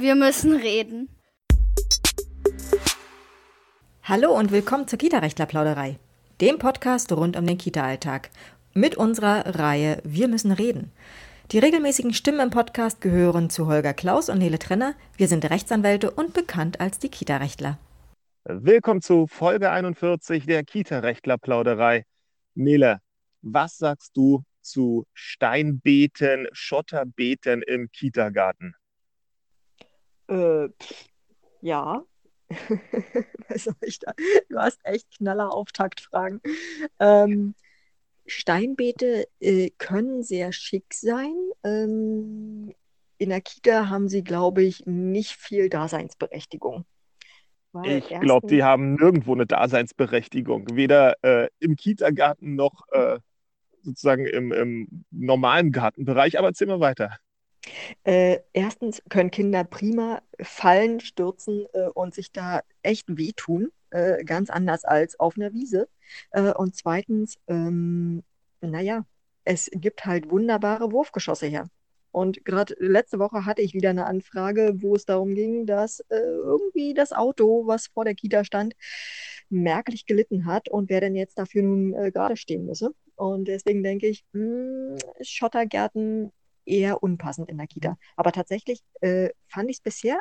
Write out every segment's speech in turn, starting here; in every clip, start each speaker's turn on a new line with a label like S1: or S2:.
S1: Wir müssen reden.
S2: Hallo und willkommen zur Kita-Rechtler-Plauderei, dem Podcast rund um den Kita-Alltag. Mit unserer Reihe Wir müssen reden. Die regelmäßigen Stimmen im Podcast gehören zu Holger Klaus und Nele Trenner. Wir sind Rechtsanwälte und bekannt als die Kita-Rechtler.
S3: Willkommen zu Folge 41 der Kita-Rechtler-Plauderei. Nele, was sagst du zu Steinbeeten, Schotterbeeten im Kitagarten?
S4: Äh, pff, ja. Du hast echt knaller Auftaktfragen. Ähm, Steinbeete äh, können sehr schick sein. Ähm, in der Kita haben sie, glaube ich, nicht viel Daseinsberechtigung.
S3: Weil ich glaube, die haben nirgendwo eine Daseinsberechtigung. Weder äh, im Kita-Garten noch äh, sozusagen im, im, normalen Gartenbereich. Aber erzähl mal weiter.
S4: Äh, erstens können Kinder prima fallen, stürzen äh, und sich da echt wehtun, äh, ganz anders als auf einer Wiese. Äh, und zweitens, ähm, naja, es gibt halt wunderbare Wurfgeschosse her. Und gerade letzte Woche hatte ich wieder eine Anfrage, wo es darum ging, dass äh, irgendwie das Auto, was vor der Kita stand, merklich gelitten hat und wer denn jetzt dafür nun äh, gerade stehen müsse. Und deswegen denke ich, mh, hm, Schottergärten eher unpassend in der Kita. Aber tatsächlich äh, fand ich es bisher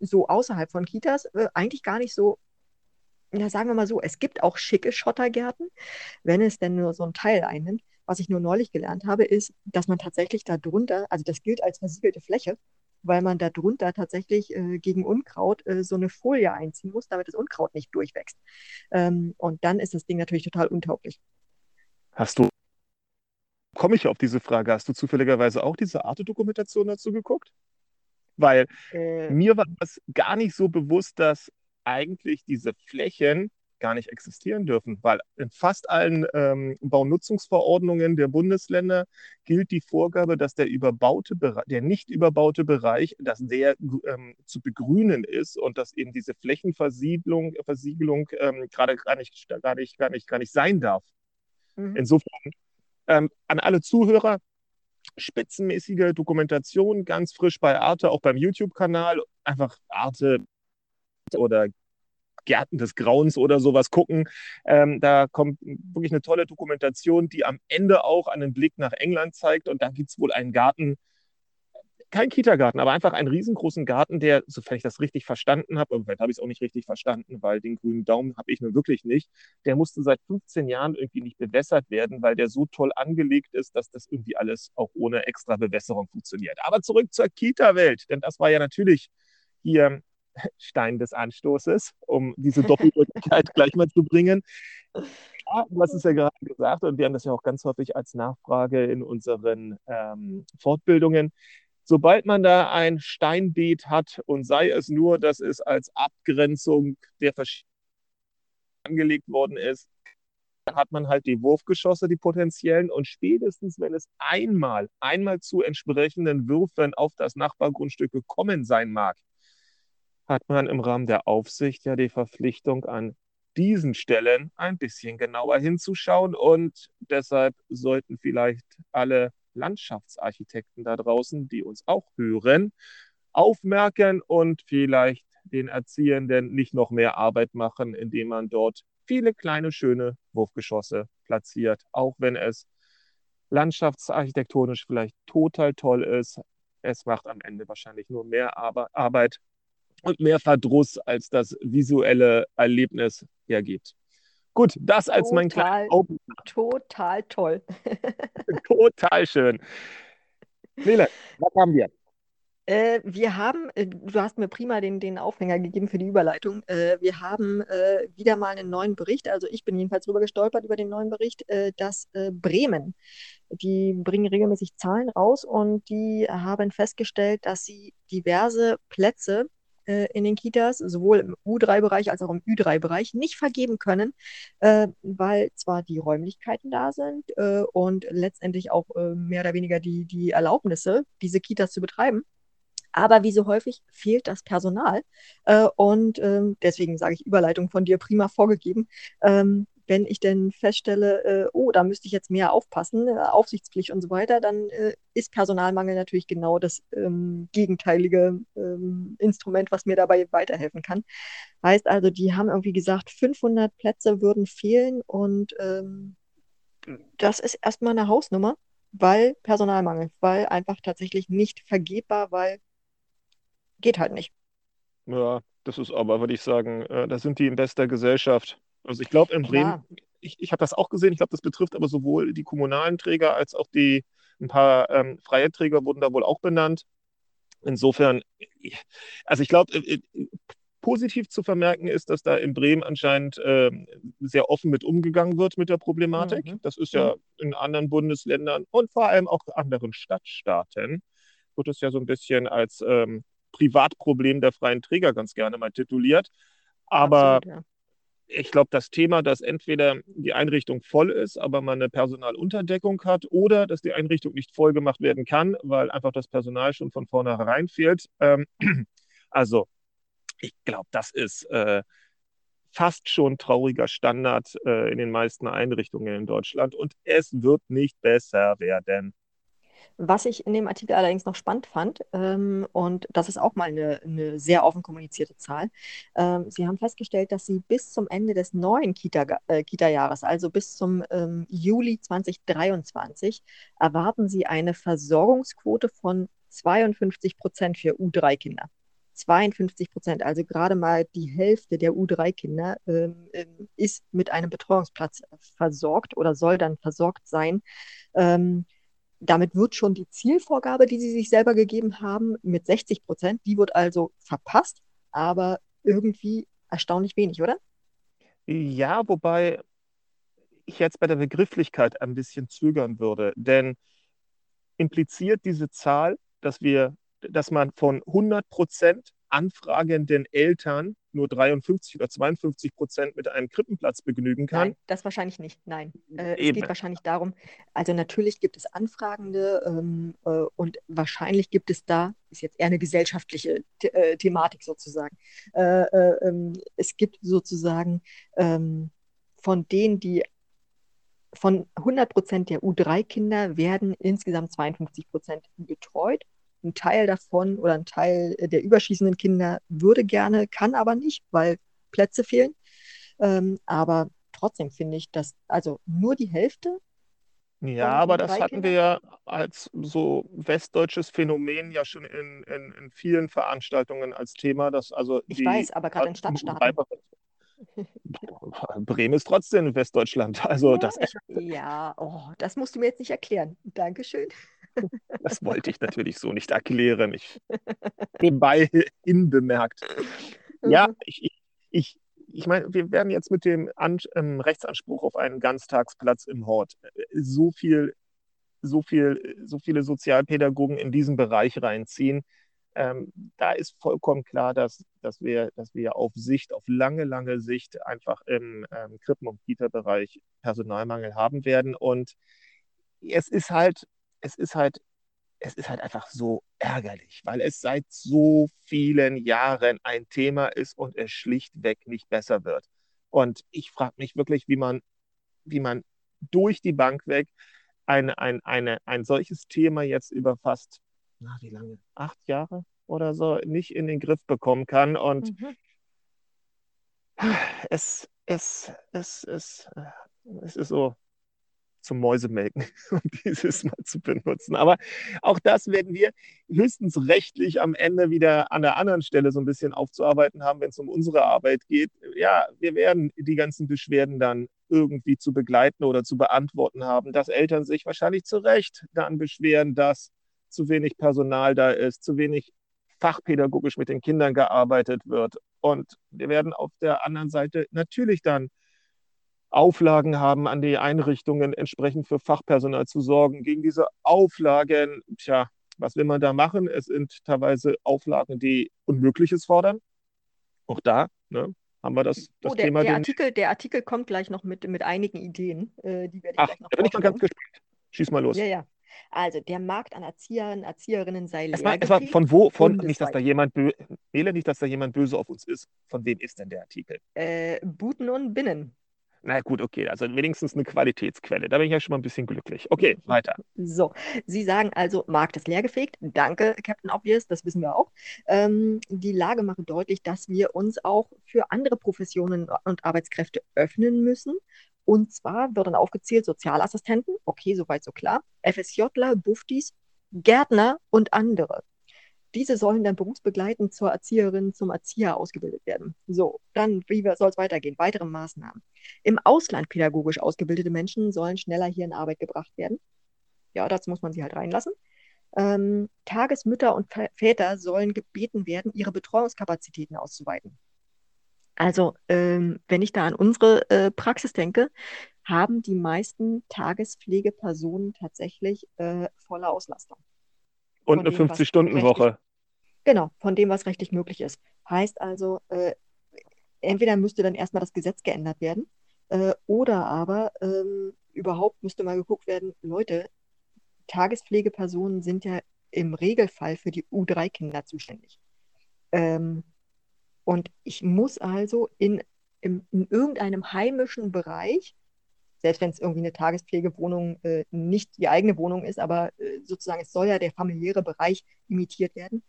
S4: so außerhalb von Kitas äh, eigentlich gar nicht so, na sagen wir mal so, es gibt auch schicke Schottergärten, wenn es denn nur so ein Teil einnimmt. Was ich nur neulich gelernt habe, ist, dass man tatsächlich da drunter, also das gilt als versiegelte Fläche, weil man da drunter tatsächlich äh, gegen Unkraut äh, so eine Folie einziehen muss, damit das Unkraut nicht durchwächst. Ähm, und dann ist das Ding natürlich total untauglich.
S3: Hast du komme ich auf diese Frage? Hast du zufälligerweise auch diese Arte-Dokumentation dazu geguckt? Weil äh. mir war das gar nicht so bewusst, dass eigentlich diese Flächen gar nicht existieren dürfen, weil in fast allen ähm, Baunutzungsverordnungen der Bundesländer gilt die Vorgabe, dass der überbaute Bereich, der nicht überbaute Bereich, dass der ähm, zu begrünen ist und dass eben diese Flächenversiegelung Versiegelung, ähm, gerade gar nicht, gar, nicht, gar, nicht, gar nicht sein darf. Mhm. Insofern ähm, an alle Zuhörer, spitzenmäßige Dokumentation, ganz frisch bei Arte, auch beim YouTube-Kanal. Einfach Arte oder Gärten des Grauens oder sowas gucken. Ähm, da kommt wirklich eine tolle Dokumentation, die am Ende auch einen Blick nach England zeigt. Und da gibt es wohl einen Garten, kein Kita-Garten, aber einfach einen riesengroßen Garten, der, sofern ich das richtig verstanden habe, aber vielleicht habe ich es auch nicht richtig verstanden, weil den grünen Daumen habe ich nur wirklich nicht, der musste seit 15 Jahren irgendwie nicht bewässert werden, weil der so toll angelegt ist, dass das irgendwie alles auch ohne extra Bewässerung funktioniert. Aber zurück zur Kita-Welt, denn das war ja natürlich hier Stein des Anstoßes, um diese Doppelbödigkeit gleich mal zu bringen. Ja, du hast es ja gerade gesagt und wir haben das ja auch ganz häufig als Nachfrage in unseren ähm, Fortbildungen sobald man da ein Steinbeet hat und sei es nur, dass es als Abgrenzung der verschiedenen angelegt worden ist, hat man halt die Wurfgeschosse, die potenziellen und spätestens, wenn es einmal, einmal zu entsprechenden Würfen auf das Nachbargrundstück gekommen sein mag, hat man im Rahmen der Aufsicht ja die Verpflichtung an diesen Stellen ein bisschen genauer hinzuschauen. Und deshalb sollten vielleicht alle Landschaftsarchitekten da draußen, die uns auch hören, aufmerken und vielleicht den Erziehenden nicht noch mehr Arbeit machen, indem man dort viele kleine, schöne Wurfgeschosse platziert, auch wenn es landschaftsarchitektonisch vielleicht total toll ist. Es macht am Ende wahrscheinlich nur mehr Arbeit und mehr Verdruss, als das visuelle Erlebnis hergibt. Gut, das als total, mein kleiner Open.
S4: Total toll.
S3: total schön. Nele, was haben wir?
S4: Äh, wir haben, äh, du hast mir prima den, den Aufhänger gegeben für die Überleitung. Äh, wir haben äh, wieder mal einen neuen Bericht, also ich bin jedenfalls drüber gestolpert über den neuen Bericht, äh, dass Bremen, die bringen regelmäßig Zahlen raus und die haben festgestellt, dass sie diverse Plätze äh, in den Kitas, sowohl im U3-Bereich als auch im Ü3-Bereich, nicht vergeben können, äh, weil zwar die Räumlichkeiten da sind äh, und letztendlich auch äh, mehr oder weniger die, die Erlaubnisse, diese Kitas zu betreiben. Aber wie so häufig fehlt das Personal. Äh, und ähm, deswegen sage ich Überleitung von dir prima vorgegeben. Ähm, wenn ich denn feststelle, äh, oh, da müsste ich jetzt mehr aufpassen, äh, Aufsichtspflicht und so weiter, dann äh, ist Personalmangel natürlich genau das ähm, gegenteilige ähm, Instrument, was mir dabei weiterhelfen kann. Heißt also, die haben irgendwie gesagt, 500 Plätze würden fehlen und ähm, das ist erstmal eine Hausnummer, weil Personalmangel, weil einfach tatsächlich nicht vergebbar, weil geht halt nicht.
S3: Ja, das ist aber, würde ich sagen, äh, da sind die in bester Gesellschaft. Also ich glaube in Bremen, ich, ich habe das auch gesehen, ich glaube, das betrifft aber sowohl die kommunalen Träger als auch die, ein paar ähm, freie Träger wurden da wohl auch benannt. Insofern, also ich glaube, äh, äh, positiv zu vermerken ist, dass da in Bremen anscheinend äh, sehr offen mit umgegangen wird mit der Problematik. Mhm. Das ist ja mhm. in anderen Bundesländern und vor allem auch anderen Stadtstaaten, wird es ja so ein bisschen als ähm, Privatproblem der freien Träger ganz gerne mal tituliert. Aber Absolut, ja. Ich glaube, das Thema, dass entweder die Einrichtung voll ist, aber man eine Personalunterdeckung hat oder dass die Einrichtung nicht voll gemacht werden kann, weil einfach das Personal schon von vornherein fehlt. Ähm, also, ich glaube, das ist äh, fast schon trauriger Standard äh, in den meisten Einrichtungen in Deutschland und es wird nicht besser werden.
S4: Was ich in dem Artikel allerdings noch spannend fand, ähm, und das ist auch mal eine, eine sehr offen kommunizierte Zahl, ähm, Sie haben festgestellt, dass Sie bis zum Ende des neuen Kita, äh, Kita-Jahres, also bis zum ähm, Juli 2023, erwarten Sie eine Versorgungsquote von 52 Prozent für U3-Kinder. 52 Prozent, also gerade mal die Hälfte der U3-Kinder ähm, ähm, ist mit einem Betreuungsplatz versorgt oder soll dann versorgt sein. Ähm, damit wird schon die Zielvorgabe, die sie sich selber gegeben haben, mit 60 Prozent, die wird also verpasst, aber irgendwie erstaunlich wenig, oder?
S3: Ja, wobei ich jetzt bei der Begrifflichkeit ein bisschen zögern würde, denn impliziert diese Zahl, dass wir, dass man von 100 Prozent anfragenden Eltern nur 53 oder 52 Prozent mit einem Krippenplatz begnügen kann.
S4: Nein, das wahrscheinlich nicht. Nein. Äh, es geht wahrscheinlich darum, also natürlich gibt es Anfragende ähm, äh, und wahrscheinlich gibt es da, ist jetzt eher eine gesellschaftliche The äh, Thematik sozusagen. Äh, äh, ähm, es gibt sozusagen ähm, von denen, die von 100 Prozent der U3-Kinder werden insgesamt 52 Prozent betreut ein Teil davon oder ein Teil der überschießenden Kinder würde gerne, kann aber nicht, weil Plätze fehlen. Ähm, aber trotzdem finde ich, dass also nur die Hälfte.
S3: Ja, aber das hatten Kinder? wir ja als so westdeutsches Phänomen ja schon in, in, in vielen Veranstaltungen als Thema. Dass also
S4: ich die, weiß, aber gerade in Stadtstaaten.
S3: Bremen ist trotzdem Westdeutschland. Also ja, das,
S4: ja oh, das musst du mir jetzt nicht erklären. Dankeschön.
S3: Das wollte ich natürlich so nicht erklären. Ich nebenbei hinbemerkt. Ja, mhm. ich, ich, ich, meine, wir werden jetzt mit dem An ähm, Rechtsanspruch auf einen Ganztagsplatz im Hort äh, so viel, so viel, so viele Sozialpädagogen in diesen Bereich reinziehen. Ähm, da ist vollkommen klar, dass, dass, wir, dass wir auf Sicht, auf lange, lange Sicht einfach im ähm, Krippen- und Kita-Bereich Personalmangel haben werden. Und es ist halt es ist halt, es ist halt einfach so ärgerlich, weil es seit so vielen Jahren ein Thema ist und es schlichtweg nicht besser wird. Und ich frage mich wirklich, wie man, wie man durch die Bank weg ein, ein, eine, ein solches Thema jetzt über fast, na, wie lange? Acht Jahre oder so nicht in den Griff bekommen kann. Und mhm. es, es, es, es, es ist so, zum Mäusemelken, um dieses mal zu benutzen. Aber auch das werden wir höchstens rechtlich am Ende wieder an der anderen Stelle so ein bisschen aufzuarbeiten haben, wenn es um unsere Arbeit geht. Ja, wir werden die ganzen Beschwerden dann irgendwie zu begleiten oder zu beantworten haben, dass Eltern sich wahrscheinlich zu Recht dann beschweren, dass zu wenig Personal da ist, zu wenig fachpädagogisch mit den Kindern gearbeitet wird. Und wir werden auf der anderen Seite natürlich dann Auflagen haben an die Einrichtungen, entsprechend für Fachpersonal zu sorgen. Gegen diese Auflagen, tja, was will man da machen? Es sind teilweise Auflagen, die Unmögliches fordern. Auch da ne, haben wir das, das
S4: oh, der,
S3: Thema.
S4: Der Artikel, der Artikel kommt gleich noch mit, mit einigen Ideen. Äh, die werde ich
S3: Ach,
S4: gleich noch
S3: da bin ich mal ganz gespannt. Schieß mal los.
S4: Ja, ja. Also, der Markt an Erziehern, Erzieherinnen sei
S3: leer. Es war, von wo? Von, nicht, dass da jemand, Nele, nicht, dass da jemand böse auf uns ist. Von wem ist denn der Artikel?
S4: Äh, Buten und Binnen.
S3: Na gut, okay, also wenigstens eine Qualitätsquelle. Da bin ich ja schon mal ein bisschen glücklich. Okay, weiter.
S4: So, Sie sagen also, Markt ist leergefegt. Danke, Captain Obvious, das wissen wir auch. Ähm, die Lage macht deutlich, dass wir uns auch für andere Professionen und Arbeitskräfte öffnen müssen. Und zwar wird dann aufgezählt Sozialassistenten, okay, soweit so klar, FSJler, Buftis, Gärtner und andere. Diese sollen dann berufsbegleitend zur Erzieherin, zum Erzieher ausgebildet werden. So, dann, wie soll es weitergehen? Weitere Maßnahmen. Im Ausland pädagogisch ausgebildete Menschen sollen schneller hier in Arbeit gebracht werden. Ja, dazu muss man sie halt reinlassen. Ähm, Tagesmütter und Väter sollen gebeten werden, ihre Betreuungskapazitäten auszuweiten. Also, ähm, wenn ich da an unsere äh, Praxis denke, haben die meisten Tagespflegepersonen tatsächlich äh, volle Auslastung.
S3: Und eine 50-Stunden-Woche.
S4: Genau, von dem, was rechtlich möglich ist. Heißt also, äh, entweder müsste dann erstmal das Gesetz geändert werden äh, oder aber ähm, überhaupt müsste mal geguckt werden, Leute, Tagespflegepersonen sind ja im Regelfall für die U3-Kinder zuständig. Ähm, und ich muss also in, in, in irgendeinem heimischen Bereich selbst wenn es irgendwie eine Tagespflegewohnung äh, nicht die eigene Wohnung ist, aber äh, sozusagen es soll ja der familiäre Bereich imitiert werden.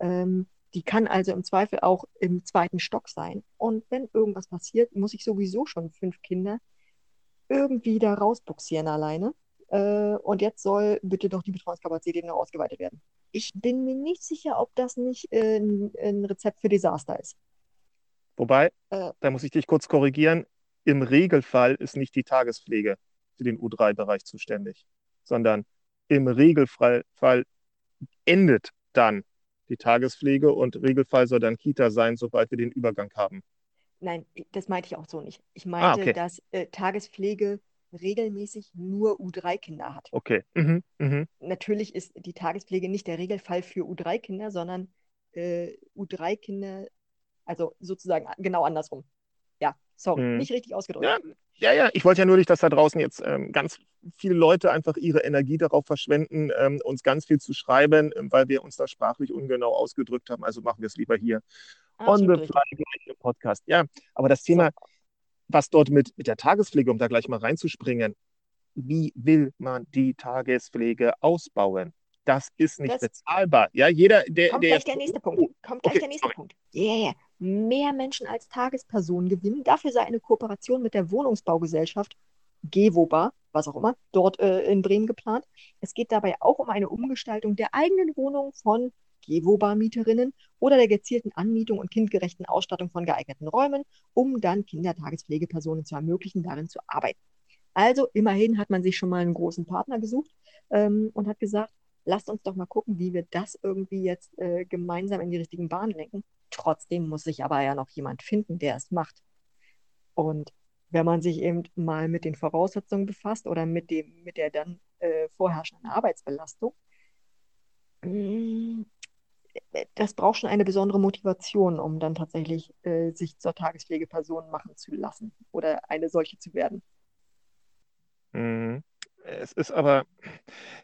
S4: Ähm, die kann also im Zweifel auch im zweiten Stock sein. Und wenn irgendwas passiert, muss ich sowieso schon fünf Kinder irgendwie da rausbuxieren alleine. Äh, und jetzt soll bitte doch die Betreuungskapazität noch ausgeweitet werden. Ich bin mir nicht sicher, ob das nicht äh, ein, ein Rezept für Desaster ist.
S3: Wobei, äh, da muss ich dich kurz korrigieren, im Regelfall ist nicht die Tagespflege für den U3-Bereich zuständig, sondern im Regelfall endet dann die Tagespflege und Regelfall soll dann Kita sein, sobald wir den Übergang haben.
S4: Nein, das meinte ich auch so nicht. Ich ah, meinte, ah, okay. dass äh, Tagespflege regelmäßig nur U3-Kinder hat.
S3: Okay. Mhm,
S4: mh. Natürlich ist die Tagespflege nicht der Regelfall für U3-Kinder, sondern äh, U3-Kinder, also sozusagen genau andersrum. Ja, sorry, hm. nicht richtig ausgedrückt.
S3: Ja, ja, ja, ich wollte ja nur nicht, dass da draußen jetzt ähm, ganz viele Leute einfach ihre Energie darauf verschwenden, ähm, uns ganz viel zu schreiben, ähm, weil wir uns da sprachlich ungenau ausgedrückt haben. Also machen wir es lieber hier Absolut on the fly im Podcast. Ja, aber das Thema, so. was dort mit, mit der Tagespflege, um da gleich mal reinzuspringen, wie will man die Tagespflege ausbauen? Das ist nicht das bezahlbar. Ja, jeder, der.
S4: Kommt
S3: der
S4: gleich der nächste Punkt. Kommt gleich okay. der nächste Punkt. Yeah mehr Menschen als Tagespersonen gewinnen. Dafür sei eine Kooperation mit der Wohnungsbaugesellschaft Gewoba, was auch immer, dort äh, in Bremen geplant. Es geht dabei auch um eine Umgestaltung der eigenen Wohnung von Gewoba-Mieterinnen oder der gezielten Anmietung und kindgerechten Ausstattung von geeigneten Räumen, um dann Kindertagespflegepersonen zu ermöglichen, darin zu arbeiten. Also immerhin hat man sich schon mal einen großen Partner gesucht ähm, und hat gesagt, lasst uns doch mal gucken, wie wir das irgendwie jetzt äh, gemeinsam in die richtigen Bahnen lenken. Trotzdem muss sich aber ja noch jemand finden, der es macht. Und wenn man sich eben mal mit den Voraussetzungen befasst oder mit, dem, mit der dann äh, vorherrschenden Arbeitsbelastung, mm, das braucht schon eine besondere Motivation, um dann tatsächlich äh, sich zur Tagespflegeperson machen zu lassen oder eine solche zu werden.
S3: Mhm. Es ist aber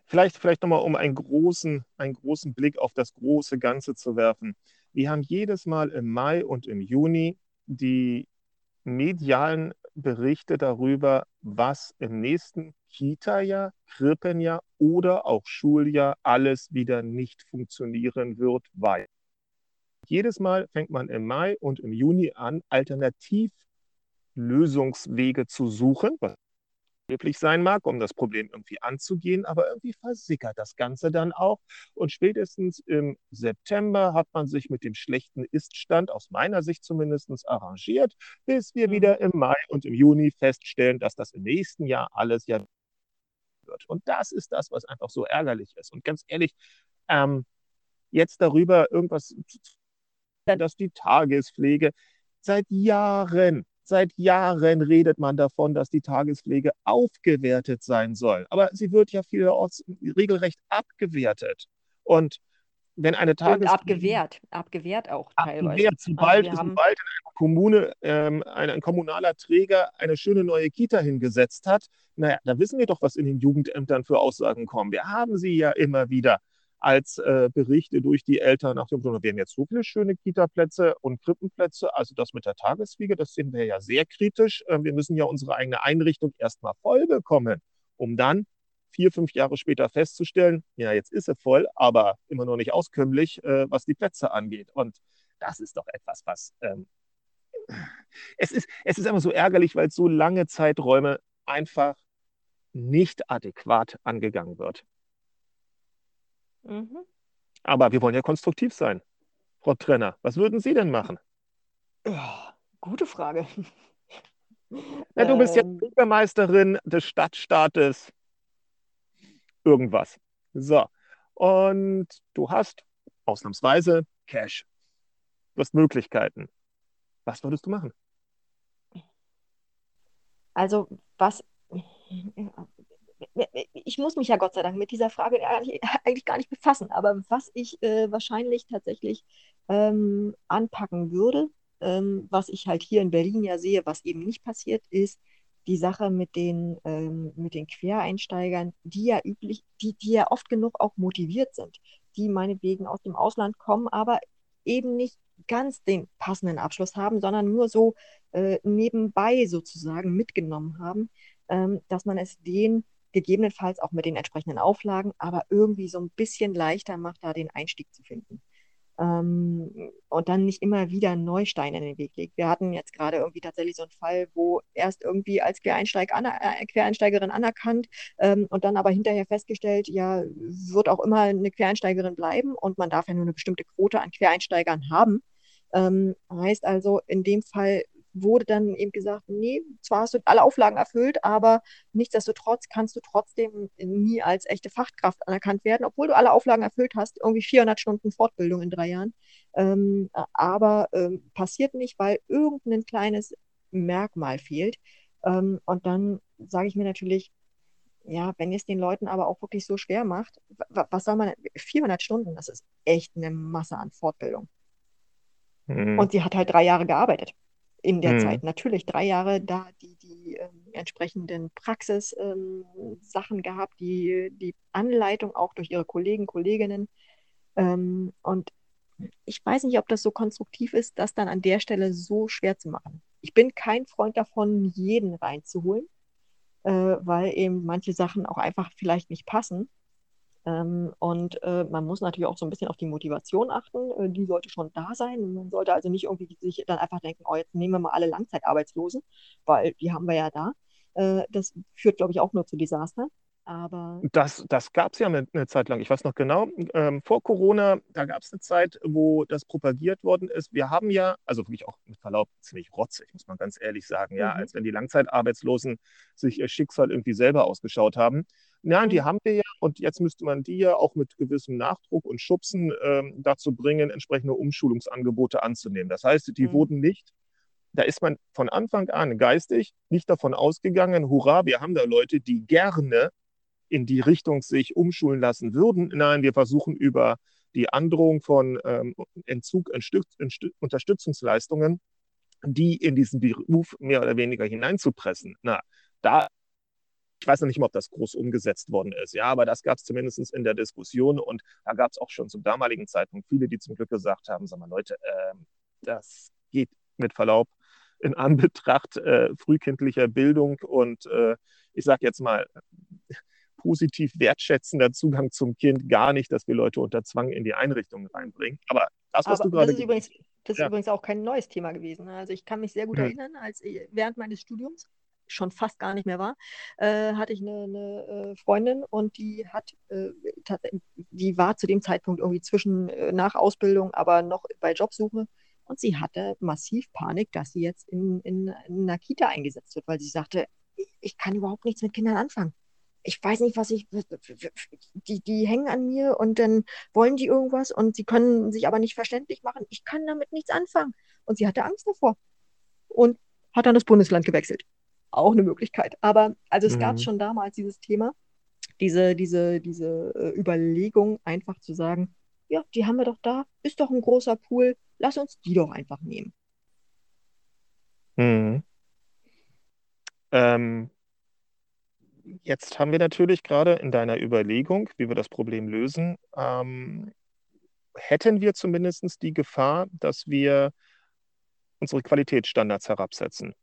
S3: vielleicht, vielleicht nochmal, um einen großen, einen großen Blick auf das große Ganze zu werfen. Wir haben jedes Mal im Mai und im Juni die medialen Berichte darüber, was im nächsten Kita-Jahr, Krippenjahr oder auch Schuljahr alles wieder nicht funktionieren wird, weil jedes Mal fängt man im Mai und im Juni an, Alternativlösungswege zu suchen, was behilflich sein mag, um das Problem irgendwie anzugehen, aber irgendwie versickert das Ganze dann auch. Und spätestens im September hat man sich mit dem schlechten Iststand, aus meiner Sicht zumindest, arrangiert, bis wir mhm. wieder im Mai und im Juni feststellen, dass das im nächsten Jahr alles ja wird. Und das ist das, was einfach so ärgerlich ist. Und ganz ehrlich, ähm, jetzt darüber irgendwas dass die Tagespflege seit Jahren Seit Jahren redet man davon, dass die Tagespflege aufgewertet sein soll. Aber sie wird ja vielerorts regelrecht abgewertet. Und wenn eine Tagespflege.
S4: Und abgewehrt, abgewehrt auch teilweise. Abgewehrt,
S3: sobald, also sobald in einer Kommune ähm, ein, ein, kommunaler Träger eine schöne neue Kita hingesetzt hat, naja, da wissen wir doch, was in den Jugendämtern für Aussagen kommen. Wir haben sie ja immer wieder. Als äh, Berichte durch die Eltern nach dem Motto, wir haben jetzt so viele schöne Kita-Plätze und Krippenplätze. Also das mit der Tagesfliege, das sehen wir ja sehr kritisch. Äh, wir müssen ja unsere eigene Einrichtung erstmal voll bekommen, um dann vier, fünf Jahre später festzustellen, ja, jetzt ist sie voll, aber immer noch nicht auskömmlich, äh, was die Plätze angeht. Und das ist doch etwas, was ähm, es ist, es ist einfach so ärgerlich, weil so lange Zeiträume einfach nicht adäquat angegangen wird. Mhm. Aber wir wollen ja konstruktiv sein. Frau Trenner, was würden Sie denn machen?
S4: Ja, gute Frage.
S3: Ja, du bist ja ähm. Bürgermeisterin des Stadtstaates irgendwas. So. Und du hast ausnahmsweise Cash. Du hast Möglichkeiten. Was würdest du machen?
S4: Also, was ich muss mich ja Gott sei Dank mit dieser Frage eigentlich gar nicht befassen, aber was ich äh, wahrscheinlich tatsächlich ähm, anpacken würde, ähm, was ich halt hier in Berlin ja sehe, was eben nicht passiert, ist die Sache mit den, ähm, mit den Quereinsteigern, die ja üblich, die, die ja oft genug auch motiviert sind, die meinetwegen aus dem Ausland kommen, aber eben nicht ganz den passenden Abschluss haben, sondern nur so äh, nebenbei sozusagen mitgenommen haben, ähm, dass man es denen gegebenenfalls auch mit den entsprechenden Auflagen, aber irgendwie so ein bisschen leichter macht, da den Einstieg zu finden. Ähm, und dann nicht immer wieder Neusteine in den Weg legt. Wir hatten jetzt gerade irgendwie tatsächlich so einen Fall, wo erst irgendwie als Quereinsteig aner äh, Quereinsteigerin anerkannt ähm, und dann aber hinterher festgestellt, ja, wird auch immer eine Quereinsteigerin bleiben und man darf ja nur eine bestimmte Quote an Quereinsteigern haben. Ähm, heißt also, in dem Fall wurde dann eben gesagt, nee, zwar hast du alle Auflagen erfüllt, aber nichtsdestotrotz kannst du trotzdem nie als echte Fachkraft anerkannt werden, obwohl du alle Auflagen erfüllt hast, irgendwie 400 Stunden Fortbildung in drei Jahren. Ähm, aber ähm, passiert nicht, weil irgendein kleines Merkmal fehlt. Ähm, und dann sage ich mir natürlich, ja, wenn ihr es den Leuten aber auch wirklich so schwer macht, was soll man, 400 Stunden, das ist echt eine Masse an Fortbildung. Mhm. Und sie hat halt drei Jahre gearbeitet in der mhm. Zeit. Natürlich drei Jahre da die, die ähm, entsprechenden Praxissachen ähm, gehabt, die, die Anleitung auch durch ihre Kollegen, Kolleginnen. Ähm, und ich weiß nicht, ob das so konstruktiv ist, das dann an der Stelle so schwer zu machen. Ich bin kein Freund davon, jeden reinzuholen, äh, weil eben manche Sachen auch einfach vielleicht nicht passen. Ähm, und äh, man muss natürlich auch so ein bisschen auf die Motivation achten. Äh, die sollte schon da sein. Man sollte also nicht irgendwie sich dann einfach denken, oh, jetzt nehmen wir mal alle Langzeitarbeitslosen, weil die haben wir ja da. Äh, das führt, glaube ich, auch nur zu Desaster. Aber
S3: das, das gab es ja eine, eine, Zeit lang. Ich weiß noch genau, ähm, vor Corona, da gab es eine Zeit, wo das propagiert worden ist. Wir haben ja, also wirklich auch mit Verlaub ziemlich rotzig, muss man ganz ehrlich sagen, ja, mhm. als wenn die Langzeitarbeitslosen sich ihr Schicksal irgendwie selber ausgeschaut haben. Nein, die mhm. haben wir ja und jetzt müsste man die ja auch mit gewissem Nachdruck und Schubsen ähm, dazu bringen, entsprechende Umschulungsangebote anzunehmen. Das heißt, die mhm. wurden nicht, da ist man von Anfang an geistig nicht davon ausgegangen, hurra, wir haben da Leute, die gerne in die Richtung sich umschulen lassen würden. Nein, wir versuchen über die Androhung von ähm, Entzug Unterstützungsleistungen, die in diesen Beruf mehr oder weniger hineinzupressen. Na, da ich weiß noch nicht mal, ob das groß umgesetzt worden ist. Ja, aber das gab es zumindest in der Diskussion und da gab es auch schon zum damaligen Zeitpunkt viele, die zum Glück gesagt haben, sag mal Leute, äh, das geht mit Verlaub in Anbetracht äh, frühkindlicher Bildung und äh, ich sage jetzt mal positiv wertschätzender Zugang zum Kind gar nicht, dass wir Leute unter Zwang in die Einrichtungen reinbringen. Aber das, was Aber du gerade.
S4: Das, das ist ja. übrigens auch kein neues Thema gewesen. Also ich kann mich sehr gut hm. erinnern, als während meines Studiums schon fast gar nicht mehr war, äh, hatte ich eine, eine äh, Freundin und die hat, äh, die war zu dem Zeitpunkt irgendwie zwischen äh, nach Ausbildung, aber noch bei Jobsuche und sie hatte massiv Panik, dass sie jetzt in, in, in einer Kita eingesetzt wird, weil sie sagte, ich kann überhaupt nichts mit Kindern anfangen. Ich weiß nicht, was ich, die, die hängen an mir und dann wollen die irgendwas und sie können sich aber nicht verständlich machen. Ich kann damit nichts anfangen. Und sie hatte Angst davor und hat dann das Bundesland gewechselt auch eine Möglichkeit. Aber also es mhm. gab schon damals dieses Thema, diese, diese, diese äh, Überlegung, einfach zu sagen, ja, die haben wir doch da, ist doch ein großer Pool, lass uns die doch einfach nehmen.
S3: Mhm. Ähm, jetzt haben wir natürlich gerade in deiner Überlegung, wie wir das Problem lösen, ähm, hätten wir zumindest die Gefahr, dass wir unsere Qualitätsstandards herabsetzen.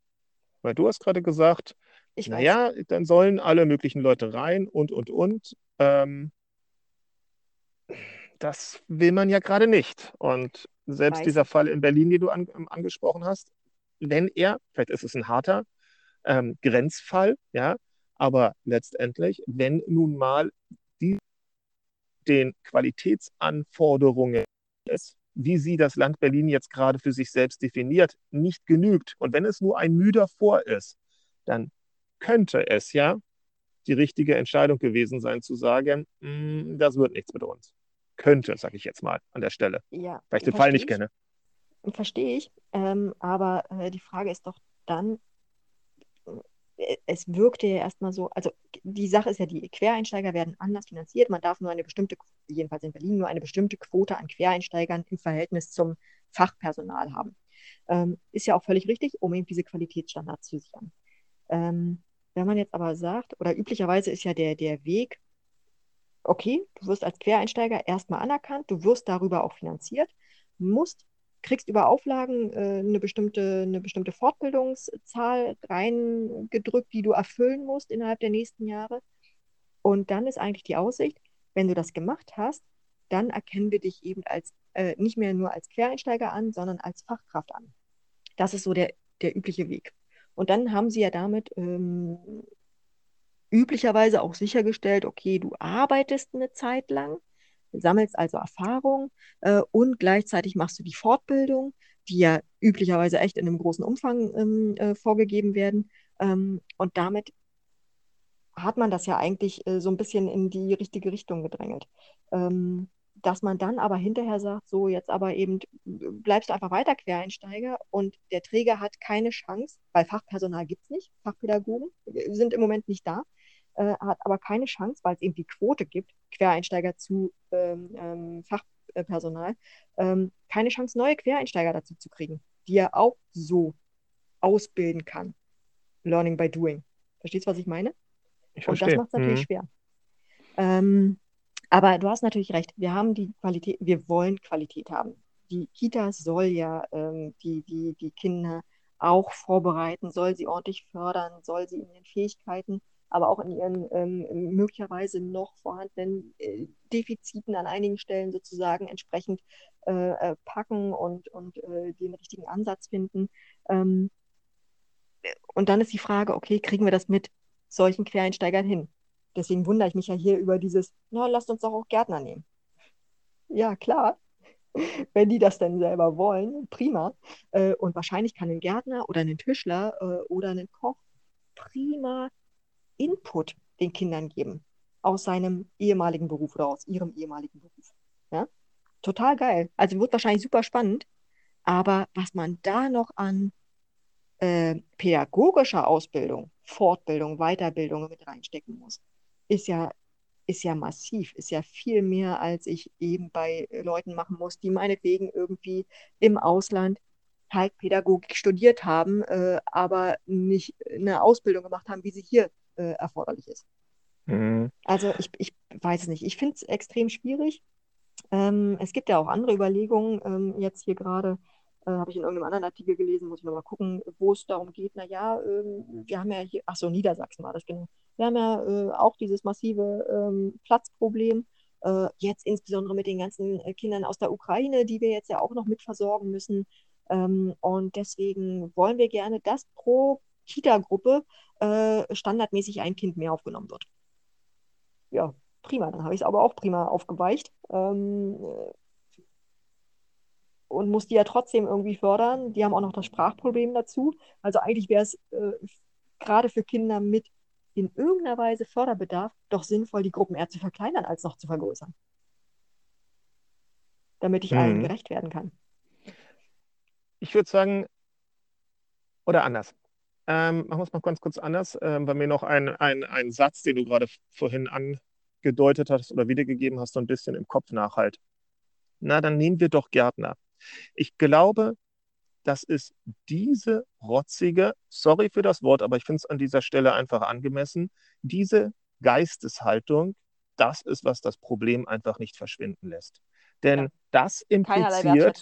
S3: Weil du hast gerade gesagt, naja, dann sollen alle möglichen Leute rein und, und, und. Ähm, das will man ja gerade nicht. Und selbst weiß. dieser Fall in Berlin, den du an, angesprochen hast, wenn er, vielleicht ist es ein harter ähm, Grenzfall, ja, aber letztendlich, wenn nun mal die den Qualitätsanforderungen ist, wie sie das Land Berlin jetzt gerade für sich selbst definiert, nicht genügt. Und wenn es nur ein müder Vor ist, dann könnte es ja die richtige Entscheidung gewesen sein, zu sagen, mm, das wird nichts mit uns. Könnte, sage ich jetzt mal an der Stelle. Ja, weil ich den Fall nicht ich. kenne.
S4: Verstehe ich. Ähm, aber äh, die Frage ist doch dann, es wirkte ja erstmal so, also die Sache ist ja, die Quereinsteiger werden anders finanziert. Man darf nur eine bestimmte, jedenfalls in Berlin, nur eine bestimmte Quote an Quereinsteigern im Verhältnis zum Fachpersonal haben. Ähm, ist ja auch völlig richtig, um eben diese Qualitätsstandards zu sichern. Ähm, wenn man jetzt aber sagt, oder üblicherweise ist ja der, der Weg, okay, du wirst als Quereinsteiger erstmal anerkannt, du wirst darüber auch finanziert, musst kriegst über Auflagen äh, eine, bestimmte, eine bestimmte Fortbildungszahl reingedrückt, die du erfüllen musst innerhalb der nächsten Jahre. Und dann ist eigentlich die Aussicht, wenn du das gemacht hast, dann erkennen wir dich eben als äh, nicht mehr nur als Quereinsteiger an, sondern als Fachkraft an. Das ist so der, der übliche Weg. Und dann haben sie ja damit ähm, üblicherweise auch sichergestellt, okay, du arbeitest eine Zeit lang sammelst also Erfahrung äh, und gleichzeitig machst du die Fortbildung, die ja üblicherweise echt in einem großen Umfang ähm, äh, vorgegeben werden. Ähm, und damit hat man das ja eigentlich äh, so ein bisschen in die richtige Richtung gedrängelt. Ähm, dass man dann aber hinterher sagt, so jetzt aber eben bleibst du einfach weiter Quereinsteiger und der Träger hat keine Chance, weil Fachpersonal gibt es nicht, Fachpädagogen sind im Moment nicht da, äh, hat aber keine Chance, weil es eben die Quote gibt, Quereinsteiger zu ähm, ähm, Fachpersonal, ähm, keine Chance, neue Quereinsteiger dazu zu kriegen, die er auch so ausbilden kann. Learning by doing. Verstehst du, was ich meine?
S3: Ich Und
S4: das macht es natürlich mhm. schwer. Ähm, aber du hast natürlich recht. Wir haben die Qualität, wir wollen Qualität haben. Die Kita soll ja ähm, die, die, die Kinder auch vorbereiten, soll sie ordentlich fördern, soll sie in den Fähigkeiten aber auch in ihren ähm, möglicherweise noch vorhandenen äh, Defiziten an einigen Stellen sozusagen entsprechend äh, äh, packen und, und äh, den richtigen Ansatz finden. Ähm, und dann ist die Frage, okay, kriegen wir das mit solchen Quereinsteigern hin? Deswegen wundere ich mich ja hier über dieses, na, lasst uns doch auch Gärtner nehmen. Ja, klar, wenn die das denn selber wollen, prima. Äh, und wahrscheinlich kann ein Gärtner oder ein Tischler äh, oder ein Koch prima Input den Kindern geben aus seinem ehemaligen Beruf oder aus ihrem ehemaligen Beruf. Ja? Total geil. Also wird wahrscheinlich super spannend. Aber was man da noch an äh, pädagogischer Ausbildung, Fortbildung, Weiterbildung mit reinstecken muss, ist ja, ist ja massiv, ist ja viel mehr, als ich eben bei Leuten machen muss, die meinetwegen irgendwie im Ausland halt Pädagogik studiert haben, äh, aber nicht eine Ausbildung gemacht haben, wie sie hier äh, erforderlich ist. Mhm. Also ich, ich weiß es nicht. Ich finde es extrem schwierig. Ähm, es gibt ja auch andere Überlegungen. Ähm, jetzt hier gerade äh, habe ich in irgendeinem anderen Artikel gelesen, muss ich nochmal gucken, wo es darum geht. Naja, ähm, wir haben ja hier, ach so, Niedersachsen war das genau. Wir haben ja äh, auch dieses massive ähm, Platzproblem. Äh, jetzt insbesondere mit den ganzen äh, Kindern aus der Ukraine, die wir jetzt ja auch noch mit versorgen müssen. Ähm, und deswegen wollen wir gerne, dass pro Kita-Gruppe äh, standardmäßig ein Kind mehr aufgenommen wird. Ja, prima. Dann habe ich es aber auch prima aufgeweicht. Ähm, äh, und muss die ja trotzdem irgendwie fördern. Die haben auch noch das Sprachproblem dazu. Also eigentlich wäre es äh, gerade für Kinder mit in irgendeiner Weise Förderbedarf doch sinnvoll, die Gruppen eher zu verkleinern, als noch zu vergrößern. Damit ich mhm. allen gerecht werden kann.
S3: Ich würde sagen, oder anders. Ähm, machen wir es mal ganz kurz anders, ähm, weil mir noch ein, ein, ein Satz, den du gerade vorhin angedeutet hast oder wiedergegeben hast, so ein bisschen im Kopf nachhalt. Na, dann nehmen wir doch Gärtner. Ich glaube, das ist diese rotzige, sorry für das Wort, aber ich finde es an dieser Stelle einfach angemessen, diese Geisteshaltung, das ist, was das Problem einfach nicht verschwinden lässt. Denn ja. das impliziert,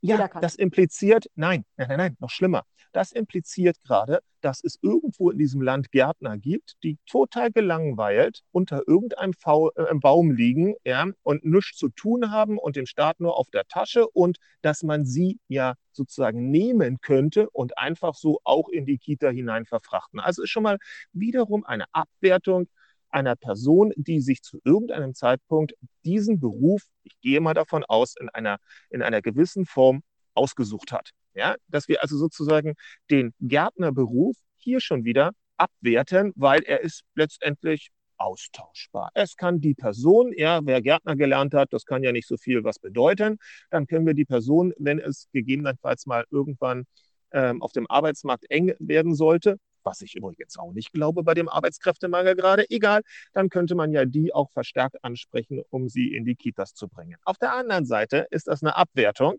S3: ja, das impliziert, nein, nein, nein, nein, noch schlimmer. Das impliziert gerade, dass es irgendwo in diesem Land Gärtner gibt, die total gelangweilt unter irgendeinem v äh, Baum liegen ja, und nichts zu tun haben und den Staat nur auf der Tasche und dass man sie ja sozusagen nehmen könnte und einfach so auch in die Kita hinein verfrachten. Also ist schon mal wiederum eine Abwertung einer Person, die sich zu irgendeinem Zeitpunkt diesen Beruf, ich gehe mal davon aus, in einer, in einer gewissen Form ausgesucht hat. Ja, dass wir also sozusagen den Gärtnerberuf hier schon wieder abwerten, weil er ist letztendlich austauschbar. Es kann die Person, ja, wer Gärtner gelernt hat, das kann ja nicht so viel was bedeuten, dann können wir die Person, wenn es gegebenenfalls mal irgendwann ähm, auf dem Arbeitsmarkt eng werden sollte, was ich übrigens auch nicht glaube bei dem Arbeitskräftemangel gerade, egal, dann könnte man ja die auch verstärkt ansprechen, um sie in die Kitas zu bringen. Auf der anderen Seite ist das eine Abwertung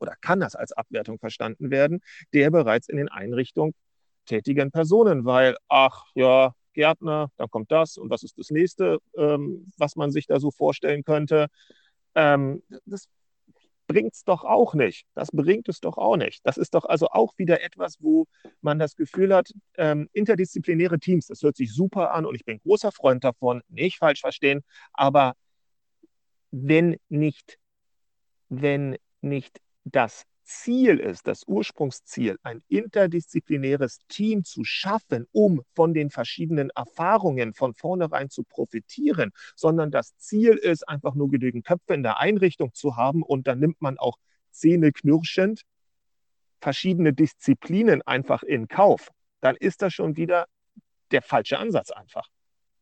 S3: oder kann das als Abwertung verstanden werden, der bereits in den Einrichtungen tätigen Personen, weil, ach ja, Gärtner, dann kommt das und was ist das nächste, ähm, was man sich da so vorstellen könnte. Ähm, das bringt es doch auch nicht. Das bringt es doch auch nicht. Das ist doch also auch wieder etwas, wo man das Gefühl hat, ähm, interdisziplinäre Teams, das hört sich super an und ich bin großer Freund davon, nicht falsch verstehen, aber wenn nicht, wenn nicht das Ziel ist, das Ursprungsziel, ein interdisziplinäres Team zu schaffen, um von den verschiedenen Erfahrungen von vornherein zu profitieren, sondern das Ziel ist, einfach nur genügend Köpfe in der Einrichtung zu haben und dann nimmt man auch zähneknirschend verschiedene Disziplinen einfach in Kauf, dann ist das schon wieder der falsche Ansatz einfach.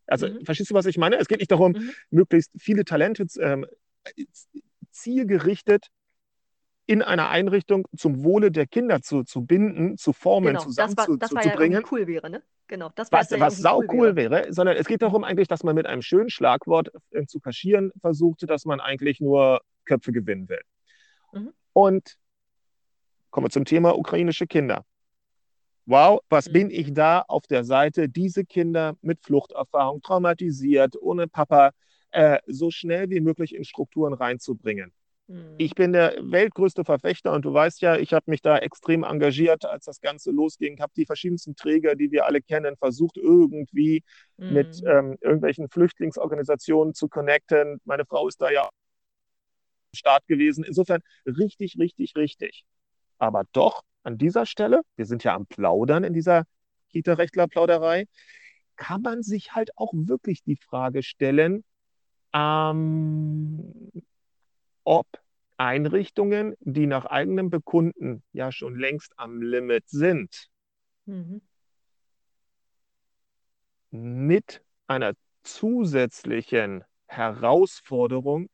S3: Also, mhm. verstehst du, was ich meine? Es geht nicht darum, mhm. möglichst viele Talente ähm, zielgerichtet in einer Einrichtung zum Wohle der Kinder zu, zu binden, zu formen, genau, zusammen
S4: das war, das
S3: zu,
S4: war ja cool wäre, ne? Genau,
S3: das was, ja was sau cool wäre. wäre. sondern es geht darum eigentlich, dass man mit einem schönen Schlagwort äh, zu kaschieren versuchte, dass man eigentlich nur Köpfe gewinnen will. Mhm. Und kommen wir zum Thema ukrainische Kinder. Wow, was mhm. bin ich da auf der Seite, diese Kinder mit Fluchterfahrung, traumatisiert, ohne Papa, äh, so schnell wie möglich in Strukturen reinzubringen. Ich bin der weltgrößte Verfechter und du weißt ja, ich habe mich da extrem engagiert, als das Ganze losging, habe die verschiedensten Träger, die wir alle kennen, versucht irgendwie mhm. mit ähm, irgendwelchen Flüchtlingsorganisationen zu connecten. Meine Frau ist da ja am Start gewesen. Insofern richtig, richtig, richtig. Aber doch an dieser Stelle, wir sind ja am Plaudern in dieser Kita-Rechtler-Plauderei, kann man sich halt auch wirklich die Frage stellen, ähm, ob Einrichtungen, die nach eigenem Bekunden ja schon längst am Limit sind, mhm. mit einer zusätzlichen Herausforderung,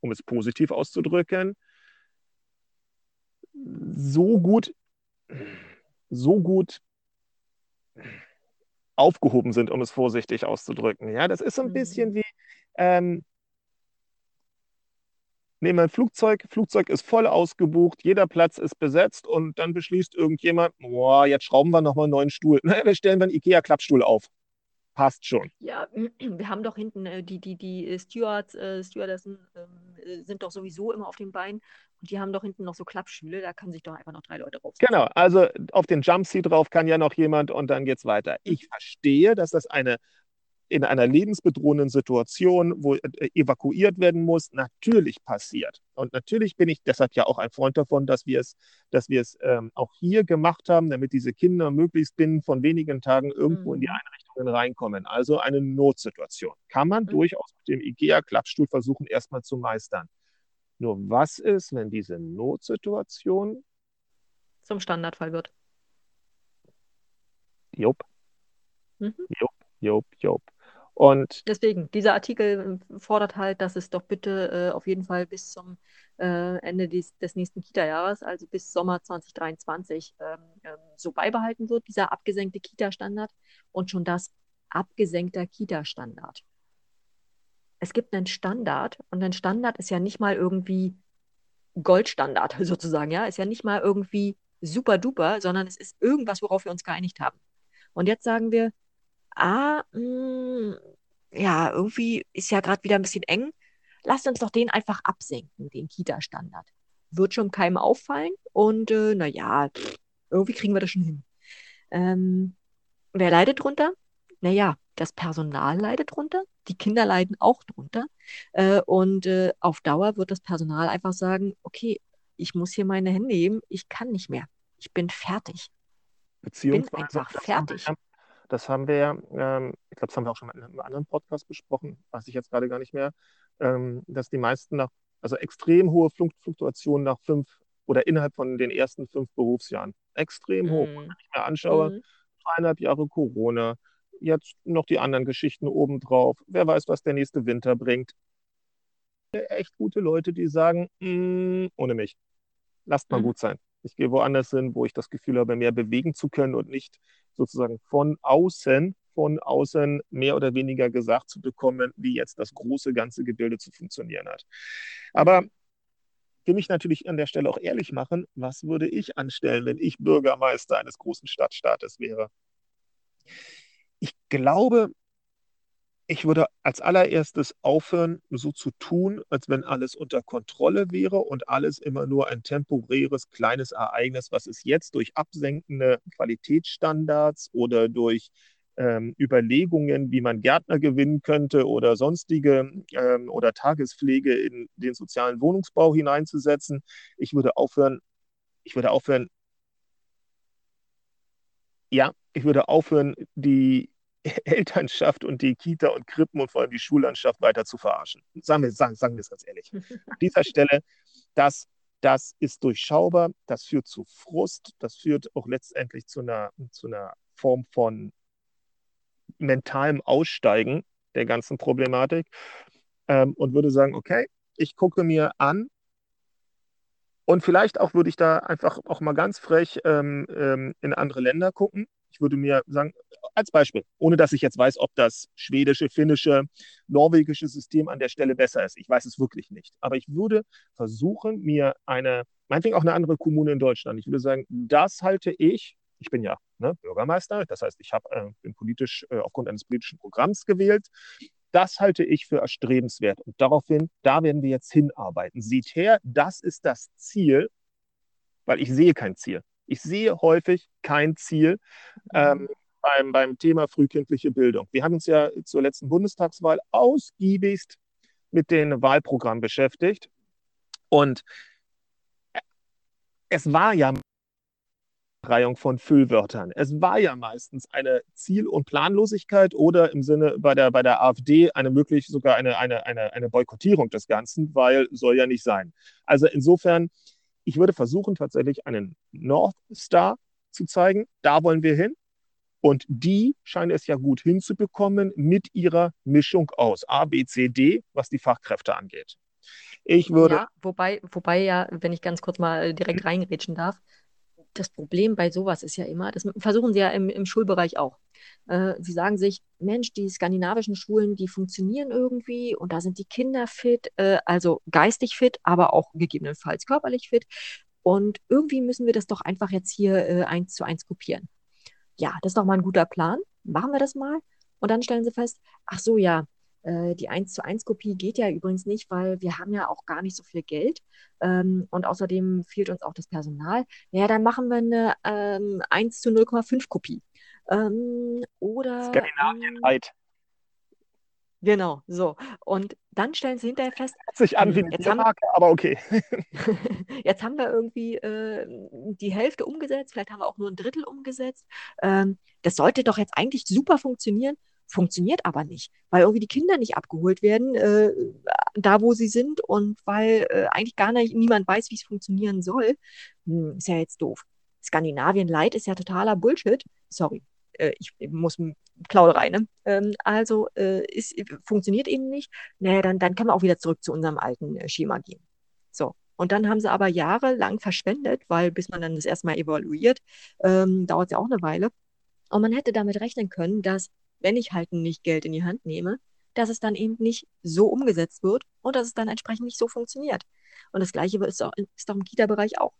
S3: um es positiv auszudrücken, so gut, so gut aufgehoben sind, um es vorsichtig auszudrücken. Ja, das ist so ein mhm. bisschen wie, ähm, nehmen ein Flugzeug, Flugzeug ist voll ausgebucht, jeder Platz ist besetzt und dann beschließt irgendjemand, boah, jetzt schrauben wir nochmal einen neuen Stuhl. Na, wir stellen einen IKEA-Klappstuhl auf. Passt schon.
S4: Ja, wir haben doch hinten äh, die, die, die Stewards, äh, Stewardessen äh, sind doch sowieso immer auf den Beinen und die haben doch hinten noch so Klappstühle, da kann sich doch einfach noch drei Leute raus.
S3: Genau, also auf den Jumpseat drauf kann ja noch jemand und dann geht's weiter. Ich verstehe, dass das eine in einer lebensbedrohenden Situation, wo äh, evakuiert werden muss, natürlich passiert. Und natürlich bin ich deshalb ja auch ein Freund davon, dass wir es, dass wir es ähm, auch hier gemacht haben, damit diese Kinder möglichst binnen von wenigen Tagen irgendwo mhm. in die mhm. Einrichtungen reinkommen. Also eine Notsituation. Kann man mhm. durchaus mit dem IGEA-Klappstuhl versuchen, erstmal zu meistern. Nur was ist, wenn diese Notsituation
S4: zum Standardfall wird?
S3: Jupp. Mhm. Jupp, jupp, jupp. Und
S4: Deswegen, dieser Artikel äh, fordert halt, dass es doch bitte äh, auf jeden Fall bis zum äh, Ende des, des nächsten Kita-Jahres, also bis Sommer 2023, ähm, ähm, so beibehalten wird, dieser abgesenkte Kita-Standard und schon das abgesenkter Kita-Standard. Es gibt einen Standard und ein Standard ist ja nicht mal irgendwie Goldstandard sozusagen, ja. Ist ja nicht mal irgendwie super duper, sondern es ist irgendwas, worauf wir uns geeinigt haben. Und jetzt sagen wir, ah, mh, hm, ja, irgendwie ist ja gerade wieder ein bisschen eng. Lasst uns doch den einfach absenken, den Kita-Standard. Wird schon keinem auffallen und äh, naja, irgendwie kriegen wir das schon hin. Ähm, wer leidet drunter? Naja, das Personal leidet drunter, die Kinder leiden auch drunter. Äh, und äh, auf Dauer wird das Personal einfach sagen, okay, ich muss hier meine Hände heben, ich kann nicht mehr. Ich bin fertig.
S3: Beziehungsweise, bin einfach fertig. Das haben wir ja, ähm, ich glaube, das haben wir auch schon mal in einem anderen Podcast besprochen, weiß ich jetzt gerade gar nicht mehr, ähm, dass die meisten nach, also extrem hohe Fluktuationen nach fünf oder innerhalb von den ersten fünf Berufsjahren. Extrem hoch. Mm. Wenn ich mir anschaue, mm. dreieinhalb Jahre Corona, jetzt noch die anderen Geschichten obendrauf. Wer weiß, was der nächste Winter bringt. Echt gute Leute, die sagen, mm, ohne mich, lasst mal mhm. gut sein. Ich gehe woanders hin, wo ich das Gefühl habe, mehr bewegen zu können und nicht sozusagen von außen, von außen mehr oder weniger gesagt zu bekommen, wie jetzt das große ganze Gebilde zu funktionieren hat. Aber will mich natürlich an der Stelle auch ehrlich machen, was würde ich anstellen, wenn ich Bürgermeister eines großen Stadtstaates wäre? Ich glaube, ich würde als allererstes aufhören, so zu tun, als wenn alles unter Kontrolle wäre und alles immer nur ein temporäres kleines Ereignis, was es jetzt durch absenkende Qualitätsstandards oder durch ähm, Überlegungen, wie man Gärtner gewinnen könnte oder sonstige ähm, oder Tagespflege in den sozialen Wohnungsbau hineinzusetzen. Ich würde aufhören, ich würde aufhören, ja, ich würde aufhören, die Elternschaft und die Kita und Krippen und vor allem die Schullandschaft weiter zu verarschen. Sagen wir, sagen, sagen wir es ganz ehrlich. An dieser Stelle, das, das ist durchschaubar, das führt zu Frust, das führt auch letztendlich zu einer, zu einer Form von mentalem Aussteigen der ganzen Problematik ähm, und würde sagen, okay, ich gucke mir an, und vielleicht auch würde ich da einfach auch mal ganz frech ähm, ähm, in andere Länder gucken. Ich würde mir sagen, als Beispiel, ohne dass ich jetzt weiß, ob das schwedische, finnische, norwegische System an der Stelle besser ist. Ich weiß es wirklich nicht. Aber ich würde versuchen, mir eine, meinetwegen auch eine andere Kommune in Deutschland, ich würde sagen, das halte ich, ich bin ja ne, Bürgermeister, das heißt, ich hab, äh, bin politisch äh, aufgrund eines politischen Programms gewählt. Das halte ich für erstrebenswert. Und daraufhin, da werden wir jetzt hinarbeiten. Seht her, das ist das Ziel, weil ich sehe kein Ziel. Ich sehe häufig kein Ziel ähm, mhm. beim, beim Thema frühkindliche Bildung. Wir haben uns ja zur letzten Bundestagswahl ausgiebigst mit dem Wahlprogramm beschäftigt. Und es war ja Reihung von Füllwörtern. Es war ja meistens eine Ziel- und Planlosigkeit oder im Sinne bei der, bei der AfD eine möglich sogar eine, eine, eine, eine Boykottierung des Ganzen, weil soll ja nicht sein. Also insofern, ich würde versuchen, tatsächlich einen North Star zu zeigen. Da wollen wir hin. Und die scheinen es ja gut hinzubekommen mit ihrer Mischung aus A, B, C, D, was die Fachkräfte angeht. Ich würde. Ja,
S4: wobei, wobei ja, wenn ich ganz kurz mal direkt reingrätschen darf, das Problem bei sowas ist ja immer, das versuchen sie ja im, im Schulbereich auch. Äh, sie sagen sich, Mensch, die skandinavischen Schulen, die funktionieren irgendwie und da sind die Kinder fit, äh, also geistig fit, aber auch gegebenenfalls körperlich fit. Und irgendwie müssen wir das doch einfach jetzt hier äh, eins zu eins kopieren. Ja, das ist doch mal ein guter Plan. Machen wir das mal. Und dann stellen sie fest, ach so, ja, die 1 zu 1 Kopie geht ja übrigens nicht, weil wir haben ja auch gar nicht so viel Geld. Ähm, und außerdem fehlt uns auch das Personal. Ja, dann machen wir eine ähm, 1 zu 0,5 Kopie. Ähm, oder.
S3: Skandinavien weit.
S4: Genau, so. Und dann stellen sie hinterher fest.
S3: Hört sich an wie eine jetzt haben, Marke, aber okay.
S4: jetzt haben wir irgendwie äh, die Hälfte umgesetzt, vielleicht haben wir auch nur ein Drittel umgesetzt. Ähm, das sollte doch jetzt eigentlich super funktionieren funktioniert aber nicht, weil irgendwie die Kinder nicht abgeholt werden, äh, da wo sie sind und weil äh, eigentlich gar nicht niemand weiß, wie es funktionieren soll. Hm, ist ja jetzt doof. Skandinavien Light ist ja totaler Bullshit. Sorry, äh, ich muss Plauderei, ne? Ähm, also äh, ist, funktioniert eben nicht. Naja, dann, dann können wir auch wieder zurück zu unserem alten äh, Schema gehen. So. Und dann haben sie aber jahrelang verschwendet, weil bis man dann das erstmal evaluiert, ähm, dauert es ja auch eine Weile. Und man hätte damit rechnen können, dass wenn ich halt nicht Geld in die Hand nehme, dass es dann eben nicht so umgesetzt wird und dass es dann entsprechend nicht so funktioniert. Und das Gleiche ist auch, auch im Kita-Bereich auch.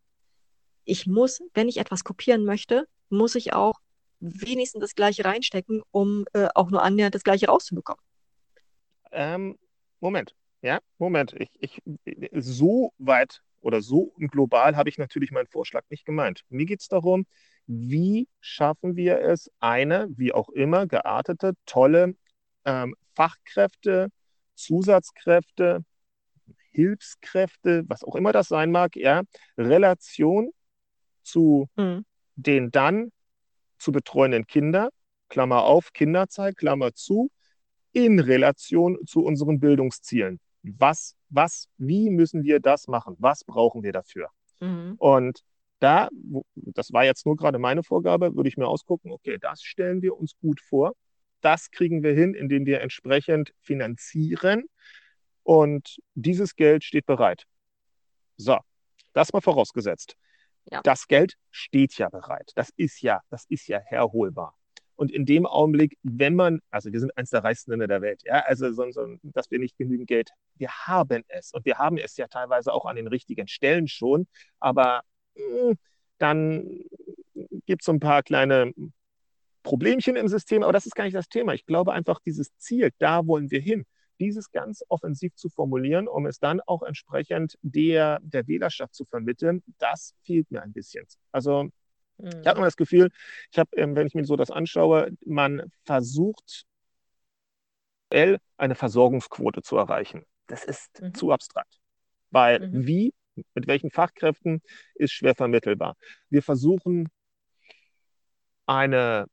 S4: Ich muss, wenn ich etwas kopieren möchte, muss ich auch wenigstens das Gleiche reinstecken, um äh, auch nur annähernd das Gleiche rauszubekommen.
S3: Ähm, Moment, ja, Moment. Ich, ich, so weit oder so global habe ich natürlich meinen Vorschlag nicht gemeint. Mir geht es darum, wie schaffen wir es, eine, wie auch immer, geartete, tolle ähm, Fachkräfte, Zusatzkräfte, Hilfskräfte, was auch immer das sein mag, ja, Relation zu mhm. den dann zu betreuenden Kindern, Klammer auf, Kinderzeit, Klammer zu, in Relation zu unseren Bildungszielen. Was, was, wie müssen wir das machen? Was brauchen wir dafür? Mhm. Und da, das war jetzt nur gerade meine Vorgabe, würde ich mir ausgucken, okay, das stellen wir uns gut vor. Das kriegen wir hin, indem wir entsprechend finanzieren. Und dieses Geld steht bereit. So, das mal vorausgesetzt. Ja. Das Geld steht ja bereit. Das ist ja, das ist ja herholbar. Und in dem Augenblick, wenn man, also wir sind eines der reichsten Länder der Welt, ja, also so, so, dass wir nicht genügend Geld, wir haben es. Und wir haben es ja teilweise auch an den richtigen Stellen schon, aber dann gibt es so ein paar kleine Problemchen im System, aber das ist gar nicht das Thema. Ich glaube einfach, dieses Ziel, da wollen wir hin, dieses ganz offensiv zu formulieren, um es dann auch entsprechend der, der Wählerschaft zu vermitteln, das fehlt mir ein bisschen. Also ich habe immer das Gefühl, ich habe, ähm, wenn ich mir so das anschaue, man versucht, eine Versorgungsquote zu erreichen. Das ist mhm. zu abstrakt. Weil mhm. wie, mit welchen Fachkräften, ist schwer vermittelbar. Wir versuchen, eine,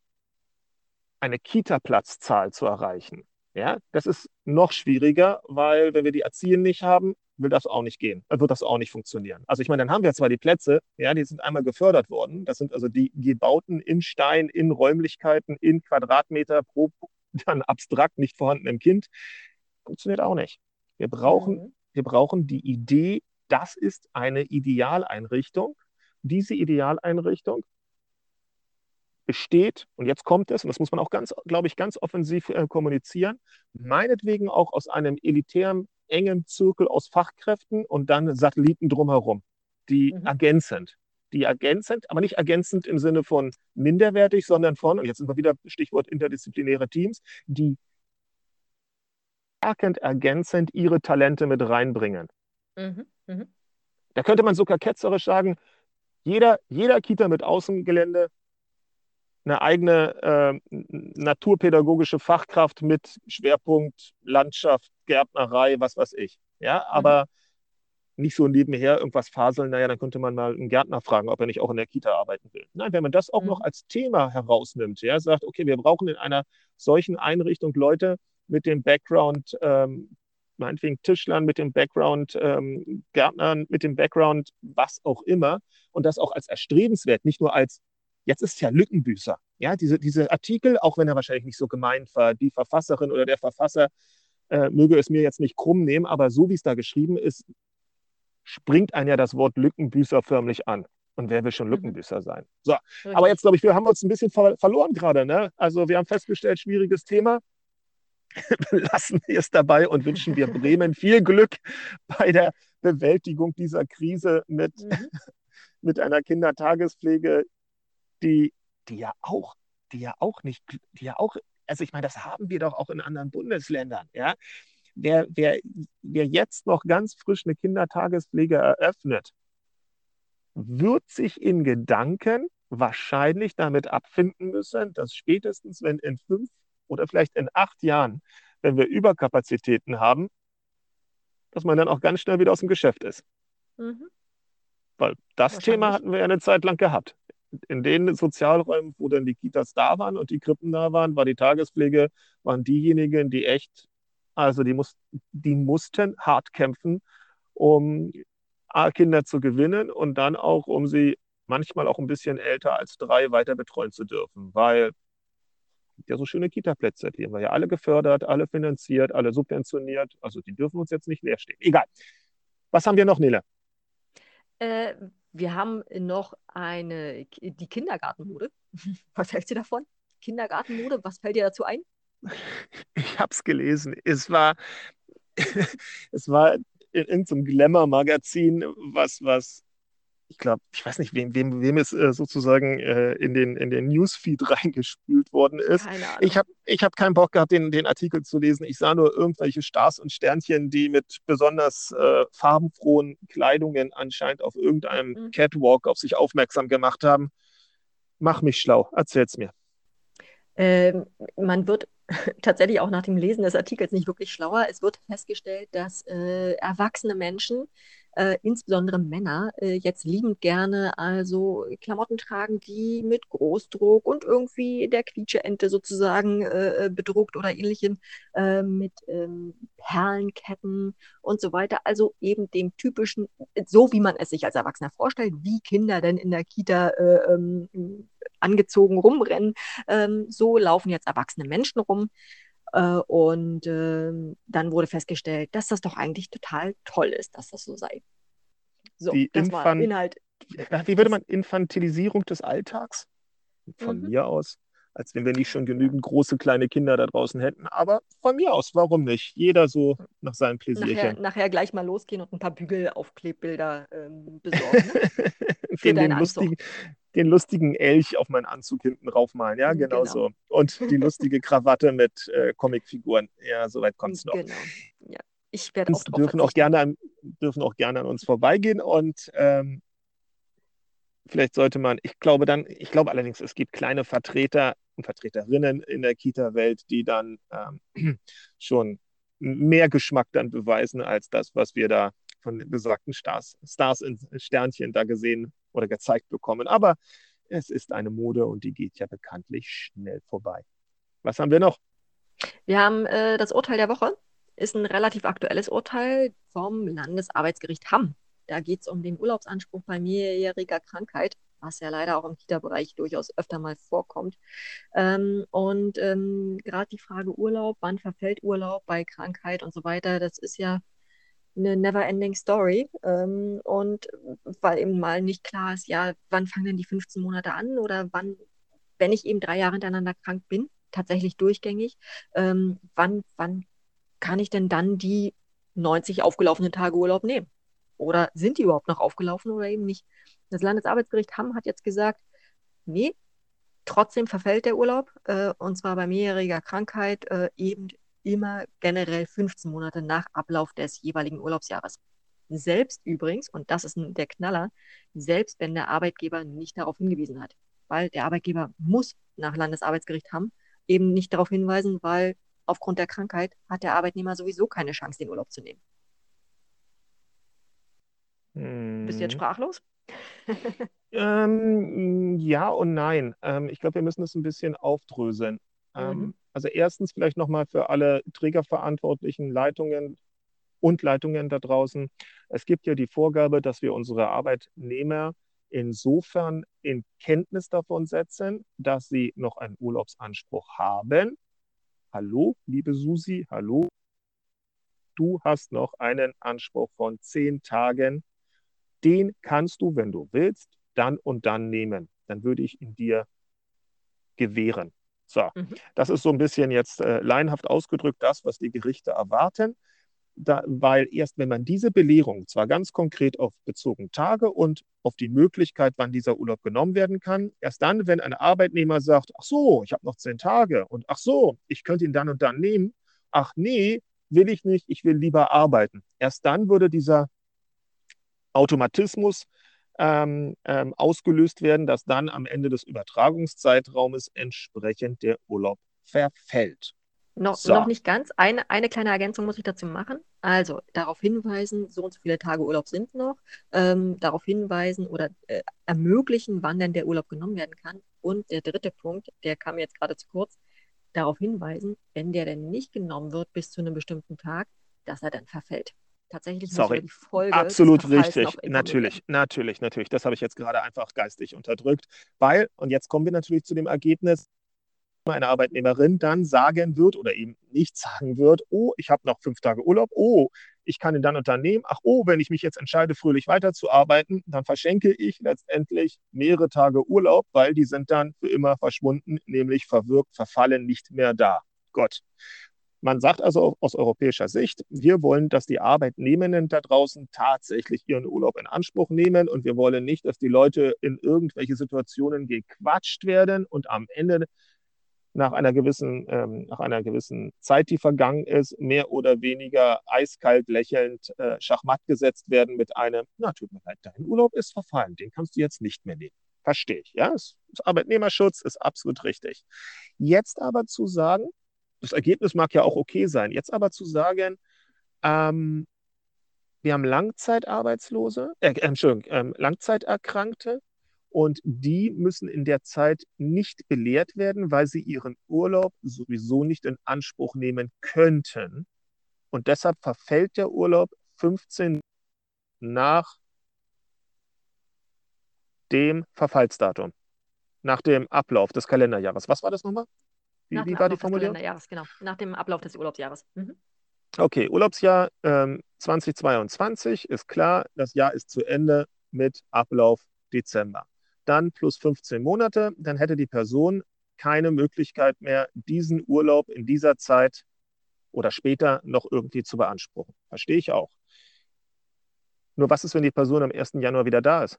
S3: eine Kita-Platzzahl zu erreichen. Ja, das ist noch schwieriger, weil wenn wir die Erziehenden nicht haben, will das auch nicht gehen, wird das auch nicht funktionieren. Also ich meine, dann haben wir zwar die Plätze, ja, die sind einmal gefördert worden. Das sind also die Gebauten in Stein, in Räumlichkeiten, in Quadratmeter pro dann abstrakt nicht vorhandenem Kind. Funktioniert auch nicht. Wir brauchen, mhm. wir brauchen die Idee, das ist eine Idealeinrichtung. Diese Idealeinrichtung besteht, und jetzt kommt es, und das muss man auch ganz, glaube ich, ganz offensiv äh, kommunizieren, meinetwegen auch aus einem elitären engem Zirkel aus Fachkräften und dann Satelliten drumherum, die mhm. ergänzend, die ergänzend, aber nicht ergänzend im Sinne von minderwertig, sondern von, und jetzt sind wir wieder Stichwort interdisziplinäre Teams, die stärkend ergänzend ihre Talente mit reinbringen. Mhm. Mhm. Da könnte man sogar ketzerisch sagen, jeder, jeder Kita mit Außengelände eine eigene äh, naturpädagogische Fachkraft mit Schwerpunkt Landschaft, Gärtnerei, was weiß ich. Ja, aber mhm. nicht so nebenher irgendwas faseln, naja, dann könnte man mal einen Gärtner fragen, ob er nicht auch in der Kita arbeiten will. Nein, wenn man das auch mhm. noch als Thema herausnimmt, ja, sagt, okay, wir brauchen in einer solchen Einrichtung Leute mit dem Background, ähm, meinetwegen Tischlern, mit dem Background ähm, Gärtnern, mit dem Background was auch immer und das auch als erstrebenswert, nicht nur als Jetzt ist es ja Lückenbüßer. Ja, diese, diese Artikel, auch wenn er wahrscheinlich nicht so gemeint war, die Verfasserin oder der Verfasser äh, möge es mir jetzt nicht krumm nehmen, aber so wie es da geschrieben ist, springt ein ja das Wort Lückenbüßer förmlich an. Und wer will schon mhm. Lückenbüßer sein? So, aber jetzt glaube ich, wir haben uns ein bisschen ver verloren gerade. Ne? Also wir haben festgestellt, schwieriges Thema. Lassen wir es dabei und wünschen wir Bremen viel Glück bei der Bewältigung dieser Krise mit, mhm. mit einer Kindertagespflege, die, die ja auch, die ja auch nicht, die ja auch, also ich meine, das haben wir doch auch in anderen Bundesländern, ja. Wer, wer, wer jetzt noch ganz frisch eine Kindertagespflege eröffnet, wird sich in Gedanken wahrscheinlich damit abfinden müssen, dass spätestens, wenn in fünf oder vielleicht in acht Jahren, wenn wir Überkapazitäten haben, dass man dann auch ganz schnell wieder aus dem Geschäft ist. Mhm. Weil das Thema hatten wir ja eine Zeit lang gehabt in den Sozialräumen, wo dann die Kitas da waren und die Krippen da waren, war die Tagespflege, waren diejenigen, die echt, also die, muss, die mussten hart kämpfen, um Kinder zu gewinnen und dann auch, um sie manchmal auch ein bisschen älter als drei weiter betreuen zu dürfen, weil ja so schöne Kita-Plätze, die haben wir ja alle gefördert, alle finanziert, alle subventioniert. Also die dürfen uns jetzt nicht leer stehen. Egal. Was haben wir noch, Nele?
S4: Äh, wir haben noch eine, die Kindergartenmode. Was hältst du davon? Kindergartenmode, was fällt dir dazu ein?
S3: Ich habe es gelesen. Es war, es war in irgendeinem Glamour-Magazin, was, was ich glaube, ich weiß nicht, wem, wem, wem es äh, sozusagen äh, in, den, in den Newsfeed reingespült worden ist. Keine Ahnung. Ich habe ich hab keinen Bock gehabt, den, den Artikel zu lesen. Ich sah nur irgendwelche Stars und Sternchen, die mit besonders äh, farbenfrohen Kleidungen anscheinend auf irgendeinem mhm. Catwalk auf sich aufmerksam gemacht haben. Mach mich schlau, erzähl's mir.
S4: Ähm, man wird tatsächlich auch nach dem Lesen des Artikels nicht wirklich schlauer. Es wird festgestellt, dass äh, erwachsene Menschen äh, insbesondere Männer äh, jetzt liebend gerne also Klamotten tragen, die mit Großdruck und irgendwie der Quietscheente sozusagen äh, äh bedruckt oder ähnlichem äh, mit ähm, Perlenketten und so weiter. Also eben dem typischen, so wie man es sich als Erwachsener vorstellt, wie Kinder denn in der Kita äh, ähm, angezogen rumrennen. Ähm, so laufen jetzt erwachsene Menschen rum. Äh, und ähm, dann wurde festgestellt, dass das doch eigentlich total toll ist, dass das so sei.
S3: So, die das Infan war Inhalt. Wie würde man Infantilisierung des Alltags? Von mhm. mir aus, als wenn wir nicht schon genügend große kleine Kinder da draußen hätten. Aber von mir aus, warum nicht? Jeder so nach seinem Pläsierchen.
S4: Nachher, nachher gleich mal losgehen und ein paar Bügelaufklebbilder ähm, besorgen. Ne?
S3: den, den, lustigen, den, lustigen, Elch auf meinen Anzug hinten raufmalen. Ja, genau, genau. so. Und die lustige Krawatte mit äh, Comicfiguren. Ja, soweit kommt es noch. Genau. Ja. Ich werde auch dürfen auch, gerne an, dürfen auch gerne an uns vorbeigehen und ähm, vielleicht sollte man, ich glaube dann, ich glaube allerdings, es gibt kleine Vertreter und Vertreterinnen in der Kita-Welt, die dann ähm, schon mehr Geschmack dann beweisen als das, was wir da von den besagten Stars, Stars in Sternchen da gesehen oder gezeigt bekommen. Aber es ist eine Mode und die geht ja bekanntlich schnell vorbei. Was haben wir noch?
S4: Wir haben äh, das Urteil der Woche. Ist ein relativ aktuelles Urteil vom Landesarbeitsgericht Hamm. Da geht es um den Urlaubsanspruch bei mehrjähriger Krankheit, was ja leider auch im Kita-Bereich durchaus öfter mal vorkommt. Ähm, und ähm, gerade die Frage Urlaub, wann verfällt Urlaub bei Krankheit und so weiter, das ist ja eine never-ending Story. Ähm, und weil eben mal nicht klar ist, ja, wann fangen denn die 15 Monate an oder wann, wenn ich eben drei Jahre hintereinander krank bin, tatsächlich durchgängig, ähm, wann, wann kann ich denn dann die 90 aufgelaufenen Tage Urlaub nehmen? Oder sind die überhaupt noch aufgelaufen oder eben nicht? Das Landesarbeitsgericht Hamm hat jetzt gesagt, nee, trotzdem verfällt der Urlaub äh, und zwar bei mehrjähriger Krankheit äh, eben immer generell 15 Monate nach Ablauf des jeweiligen Urlaubsjahres. Selbst übrigens, und das ist der Knaller, selbst wenn der Arbeitgeber nicht darauf hingewiesen hat. Weil der Arbeitgeber muss nach Landesarbeitsgericht Hamm eben nicht darauf hinweisen, weil aufgrund der Krankheit hat der Arbeitnehmer sowieso keine Chance, den Urlaub zu nehmen. Hm. Bist du jetzt hm. sprachlos?
S3: ähm, ja und nein. Ähm, ich glaube, wir müssen das ein bisschen aufdröseln. Ähm, mhm. Also erstens vielleicht nochmal für alle trägerverantwortlichen Leitungen und Leitungen da draußen. Es gibt ja die Vorgabe, dass wir unsere Arbeitnehmer insofern in Kenntnis davon setzen, dass sie noch einen Urlaubsanspruch haben. Hallo, liebe Susi, hallo. Du hast noch einen Anspruch von zehn Tagen. Den kannst du, wenn du willst, dann und dann nehmen. Dann würde ich ihn dir gewähren. So, mhm. das ist so ein bisschen jetzt äh, laienhaft ausgedrückt das, was die Gerichte erwarten. Da, weil erst wenn man diese Belehrung zwar ganz konkret auf bezogene Tage und auf die Möglichkeit, wann dieser Urlaub genommen werden kann, erst dann, wenn ein Arbeitnehmer sagt, ach so, ich habe noch zehn Tage und ach so, ich könnte ihn dann und dann nehmen, ach nee, will ich nicht, ich will lieber arbeiten. Erst dann würde dieser Automatismus ähm, ähm, ausgelöst werden, dass dann am Ende des Übertragungszeitraumes entsprechend der Urlaub verfällt.
S4: No, so. Noch nicht ganz. Eine, eine kleine Ergänzung muss ich dazu machen. Also darauf hinweisen, so und so viele Tage Urlaub sind noch. Ähm, darauf hinweisen oder äh, ermöglichen, wann denn der Urlaub genommen werden kann. Und der dritte Punkt, der kam jetzt gerade zu kurz, darauf hinweisen, wenn der denn nicht genommen wird bis zu einem bestimmten Tag, dass er dann verfällt tatsächlich
S3: Sorry. die Folge. Absolut richtig. Natürlich, natürlich, natürlich. Das habe ich jetzt gerade einfach geistig unterdrückt. Weil, und jetzt kommen wir natürlich zu dem Ergebnis, eine Arbeitnehmerin dann sagen wird oder eben nicht sagen wird, oh, ich habe noch fünf Tage Urlaub, oh, ich kann ihn dann unternehmen, ach oh, wenn ich mich jetzt entscheide, fröhlich weiterzuarbeiten, dann verschenke ich letztendlich mehrere Tage Urlaub, weil die sind dann für immer verschwunden, nämlich verwirkt, verfallen, nicht mehr da. Gott Man sagt also aus europäischer Sicht, wir wollen, dass die Arbeitnehmenden da draußen tatsächlich ihren Urlaub in Anspruch nehmen und wir wollen nicht, dass die Leute in irgendwelche Situationen gequatscht werden und am Ende nach einer gewissen, ähm, nach einer gewissen Zeit, die vergangen ist, mehr oder weniger eiskalt lächelnd äh, schachmatt gesetzt werden mit einem, na, tut mir leid, dein Urlaub ist verfallen, den kannst du jetzt nicht mehr nehmen. Verstehe ich, ja. Arbeitnehmerschutz ist absolut richtig. Jetzt aber zu sagen, das Ergebnis mag ja auch okay sein, jetzt aber zu sagen, ähm, wir haben Langzeitarbeitslose, äh, Entschuldigung, ähm, Langzeiterkrankte, und die müssen in der Zeit nicht belehrt werden, weil sie ihren Urlaub sowieso nicht in Anspruch nehmen könnten. Und deshalb verfällt der Urlaub 15 nach dem Verfallsdatum, nach dem Ablauf des Kalenderjahres. Was war das nochmal?
S4: Wie, wie war die Formulierung? Des genau. Nach dem Ablauf des Urlaubsjahres. Mhm.
S3: Okay, Urlaubsjahr ähm, 2022 ist klar, das Jahr ist zu Ende mit Ablauf Dezember dann plus 15 Monate, dann hätte die Person keine Möglichkeit mehr, diesen Urlaub in dieser Zeit oder später noch irgendwie zu beanspruchen. Verstehe ich auch. Nur was ist, wenn die Person am 1. Januar wieder da ist?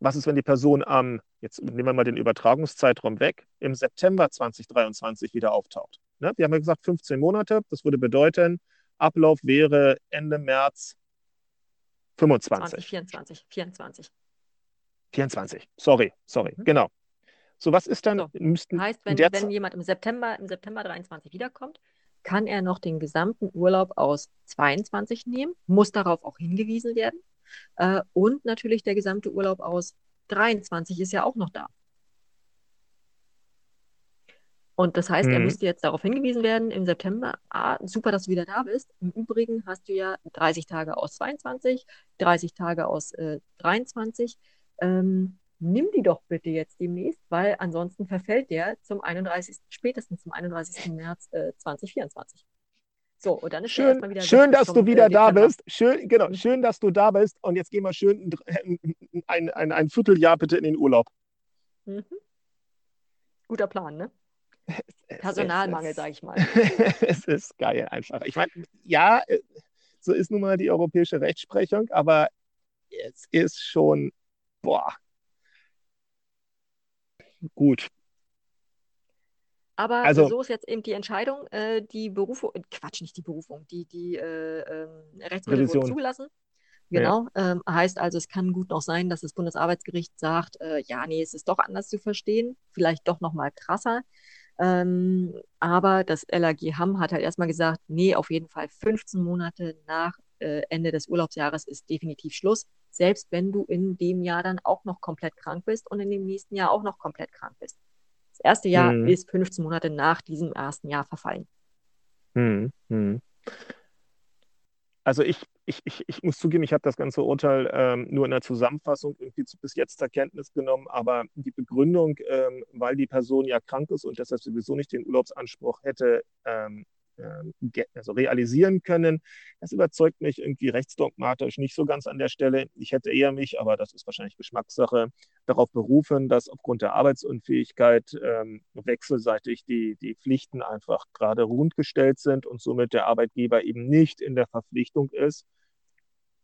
S3: Was ist, wenn die Person am, jetzt nehmen wir mal den Übertragungszeitraum weg, im September 2023 wieder auftaucht? Ne? Wir haben ja gesagt 15 Monate. Das würde bedeuten, Ablauf wäre Ende März 25.
S4: 2024, 24.
S3: 24. Sorry, sorry, mhm. genau. So, was ist dann? So.
S4: Müssten heißt, wenn, wenn jemand im September, im September 23 wiederkommt, kann er noch den gesamten Urlaub aus 22 nehmen, muss darauf auch hingewiesen werden. Äh, und natürlich der gesamte Urlaub aus 23 ist ja auch noch da. Und das heißt, mhm. er müsste jetzt darauf hingewiesen werden im September, ah, super, dass du wieder da bist. Im Übrigen hast du ja 30 Tage aus 22, 30 Tage aus äh, 23 ähm, nimm die doch bitte jetzt demnächst, weil ansonsten verfällt der zum 31. spätestens zum 31. März äh, 2024. So, und dann ist
S3: schön, wieder schön, dass du wieder da bist. Schön, genau, mhm. schön, dass du da bist. Und jetzt gehen wir schön ein, ein, ein Vierteljahr bitte in den Urlaub. Mhm.
S4: Guter Plan, ne? Personalmangel, sage ich mal.
S3: es ist geil einfach. Ich meine, ja, äh, so ist nun mal die europäische Rechtsprechung, aber es ist schon boah, gut.
S4: Aber also, so ist jetzt eben die Entscheidung, äh, die Berufung, äh, Quatsch, nicht die Berufung, die, die äh, äh, Rechtsmittel wurden zugelassen. Genau. Ja. Ähm, heißt also, es kann gut noch sein, dass das Bundesarbeitsgericht sagt, äh, ja, nee, es ist doch anders zu verstehen, vielleicht doch noch mal krasser. Ähm, aber das LAG Hamm hat halt erstmal gesagt, nee, auf jeden Fall 15 Monate nach äh, Ende des Urlaubsjahres ist definitiv Schluss selbst wenn du in dem Jahr dann auch noch komplett krank bist und in dem nächsten Jahr auch noch komplett krank bist. Das erste Jahr mhm. ist 15 Monate nach diesem ersten Jahr verfallen.
S3: Mhm. Mhm. Also ich, ich, ich, ich muss zugeben, ich habe das ganze Urteil ähm, nur in der Zusammenfassung irgendwie zu, bis jetzt zur Kenntnis genommen, aber die Begründung, ähm, weil die Person ja krank ist und deshalb sowieso nicht den Urlaubsanspruch hätte, ähm, also realisieren können. Das überzeugt mich irgendwie rechtsdogmatisch nicht so ganz an der Stelle. Ich hätte eher mich, aber das ist wahrscheinlich Geschmackssache, darauf berufen, dass aufgrund der Arbeitsunfähigkeit ähm, wechselseitig die, die Pflichten einfach gerade rund gestellt sind und somit der Arbeitgeber eben nicht in der Verpflichtung ist,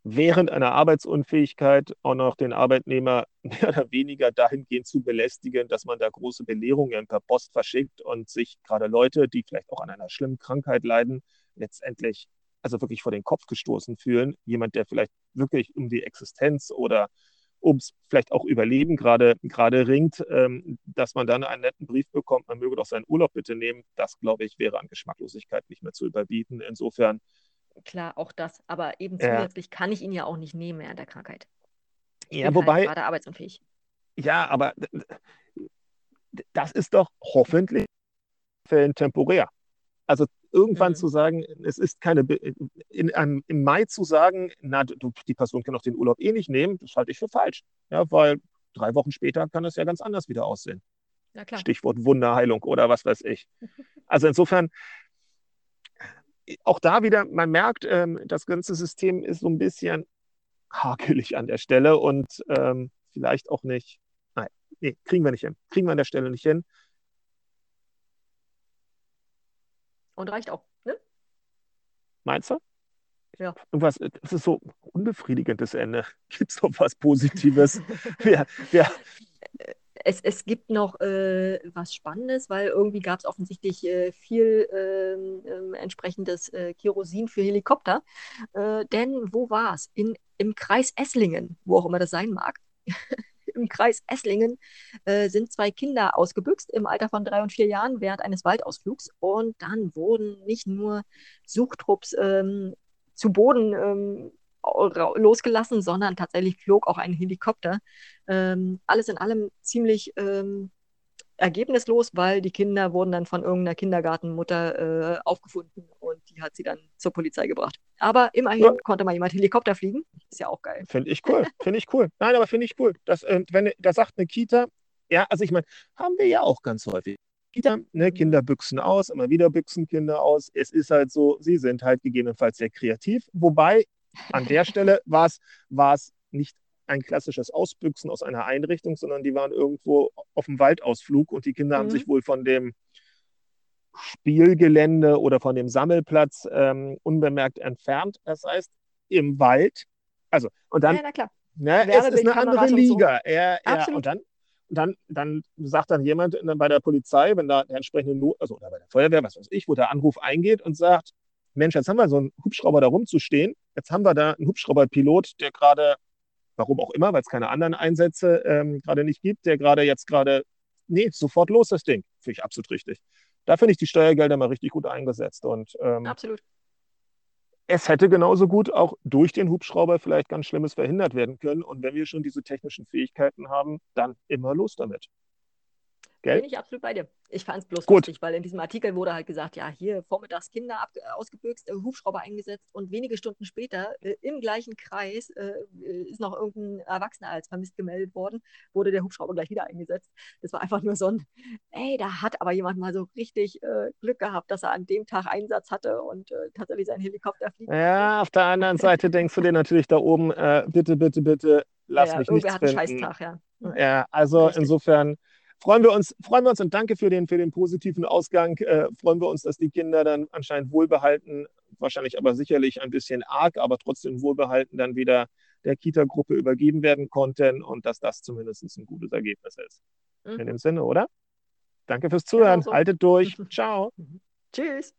S3: während einer Arbeitsunfähigkeit auch noch den Arbeitnehmer mehr oder weniger dahingehend zu belästigen, dass man da große Belehrungen per Post verschickt und sich gerade Leute, die vielleicht auch an einer schlimmen Krankheit leiden, letztendlich also wirklich vor den Kopf gestoßen fühlen. Jemand, der vielleicht wirklich um die Existenz oder ums vielleicht auch Überleben gerade, gerade ringt, ähm, dass man dann einen netten Brief bekommt, man möge doch seinen Urlaub bitte nehmen, das glaube ich wäre an Geschmacklosigkeit nicht mehr zu überbieten. Insofern
S4: Klar, auch das. Aber eben Ja. zusätzlich kann ich ihn ja auch nicht nehmen während der Krankheit. Ich
S3: Ja, halt wobei,
S4: gerade arbeitsunfähig.
S3: ja, aber das ist doch hoffentlich Fällen temporär. Also irgendwann Mhm. zu sagen, es ist keine, in einem, im Mai zu sagen, na, du, die Person kann auch den Urlaub eh nicht nehmen, das halte ich für falsch. Ja, weil drei Wochen später kann es ja ganz anders wieder aussehen.
S4: Ja, klar.
S3: Stichwort Wunderheilung oder was weiß ich. Also insofern, auch da wieder, man merkt, ähm, das ganze System ist so ein bisschen hakelig an der Stelle und ähm, vielleicht auch nicht, nein, nee, kriegen wir nicht hin. Kriegen wir an der Stelle nicht hin.
S4: Und reicht auch, ne?
S3: Meinst du?
S4: Ja.
S3: Irgendwas, das ist so ein unbefriedigendes Ende. Gibt es noch was Positives? wer, wer,
S4: es, es gibt noch äh, was Spannendes, weil irgendwie gab es offensichtlich äh, viel ähm, äh, entsprechendes Kerosin für Helikopter. Äh, denn wo war es? Im Kreis Esslingen, wo auch immer das sein mag. Im Kreis Esslingen äh, sind zwei Kinder ausgebüxt im Alter von drei und vier Jahren während eines Waldausflugs. Und dann wurden nicht nur Suchtrupps ähm, zu Boden ähm, losgelassen, sondern tatsächlich flog auch ein Helikopter. Ähm, alles in allem ziemlich ähm, ergebnislos, weil die Kinder wurden dann von irgendeiner Kindergartenmutter äh, aufgefunden und die hat sie dann zur Polizei gebracht. Aber immerhin ja. konnte mal jemand Helikopter fliegen. Ist ja auch geil.
S3: Finde ich cool. Finde ich cool. Nein, aber finde ich cool. Das, äh, wenn, da sagt eine Kita, ja, also ich meine, haben wir ja auch ganz häufig. Kita, ne, mhm. Kinder büchsen aus, immer wieder büchsen Kinder aus. Es ist halt so, sie sind halt gegebenenfalls sehr kreativ. Wobei an der Stelle war es nicht ein klassisches Ausbüchsen aus einer Einrichtung, sondern die waren irgendwo auf dem Waldausflug und die Kinder mhm. haben sich wohl von dem Spielgelände oder von dem Sammelplatz ähm, unbemerkt entfernt. Das heißt, im Wald. Also, und dann.
S4: Ja, na klar.
S3: Ne, es ist eine andere Liga. So. Ja, ja, und dann, dann, dann sagt dann jemand bei der Polizei, wenn da der entsprechende, Not, also oder bei der Feuerwehr, was weiß ich, wo der Anruf eingeht und sagt, Mensch, jetzt haben wir so einen Hubschrauber da rumzustehen. Jetzt haben wir da einen Hubschrauberpilot, der gerade, warum auch immer, weil es keine anderen Einsätze ähm, gerade nicht gibt, der gerade jetzt gerade, nee, sofort los das Ding. Finde ich absolut richtig. Da finde ich die Steuergelder mal richtig gut eingesetzt. Und, ähm,
S4: absolut.
S3: Es hätte genauso gut auch durch den Hubschrauber vielleicht ganz Schlimmes verhindert werden können. Und wenn wir schon diese technischen Fähigkeiten haben, dann immer los damit.
S4: Gell? Bin ich absolut bei dir. Ich fand es bloß Gut. lustig, weil in diesem Artikel wurde halt gesagt, ja, hier vormittags Kinder ab, äh, ausgebüxt, äh, Hubschrauber eingesetzt und wenige Stunden später äh, im gleichen Kreis äh, ist noch irgendein Erwachsener als vermisst gemeldet worden, wurde der Hubschrauber gleich wieder eingesetzt. Das war einfach nur so ein, ey, da hat aber jemand mal so richtig äh, Glück gehabt, dass er an dem Tag Einsatz hatte und äh, tatsächlich seinen Helikopter fliegt.
S3: Ja, auf der anderen Seite denkst du dir natürlich da oben, bitte, bitte, bitte, lass ja, mich nicht
S4: hat einen Scheißtag, ja.
S3: Ja, also Richtig. insofern freuen wir uns, freuen wir uns und danke für den, für den positiven Ausgang. Äh, freuen wir uns, dass die Kinder dann anscheinend wohlbehalten, wahrscheinlich aber sicherlich ein bisschen arg, aber trotzdem wohlbehalten dann wieder der Kita-Gruppe übergeben werden konnten und dass das zumindest ein gutes Ergebnis ist. Mhm. In dem Sinne, oder? Danke fürs genau Zuhören. Genau so. Haltet durch. Ciao.
S4: Tschüss.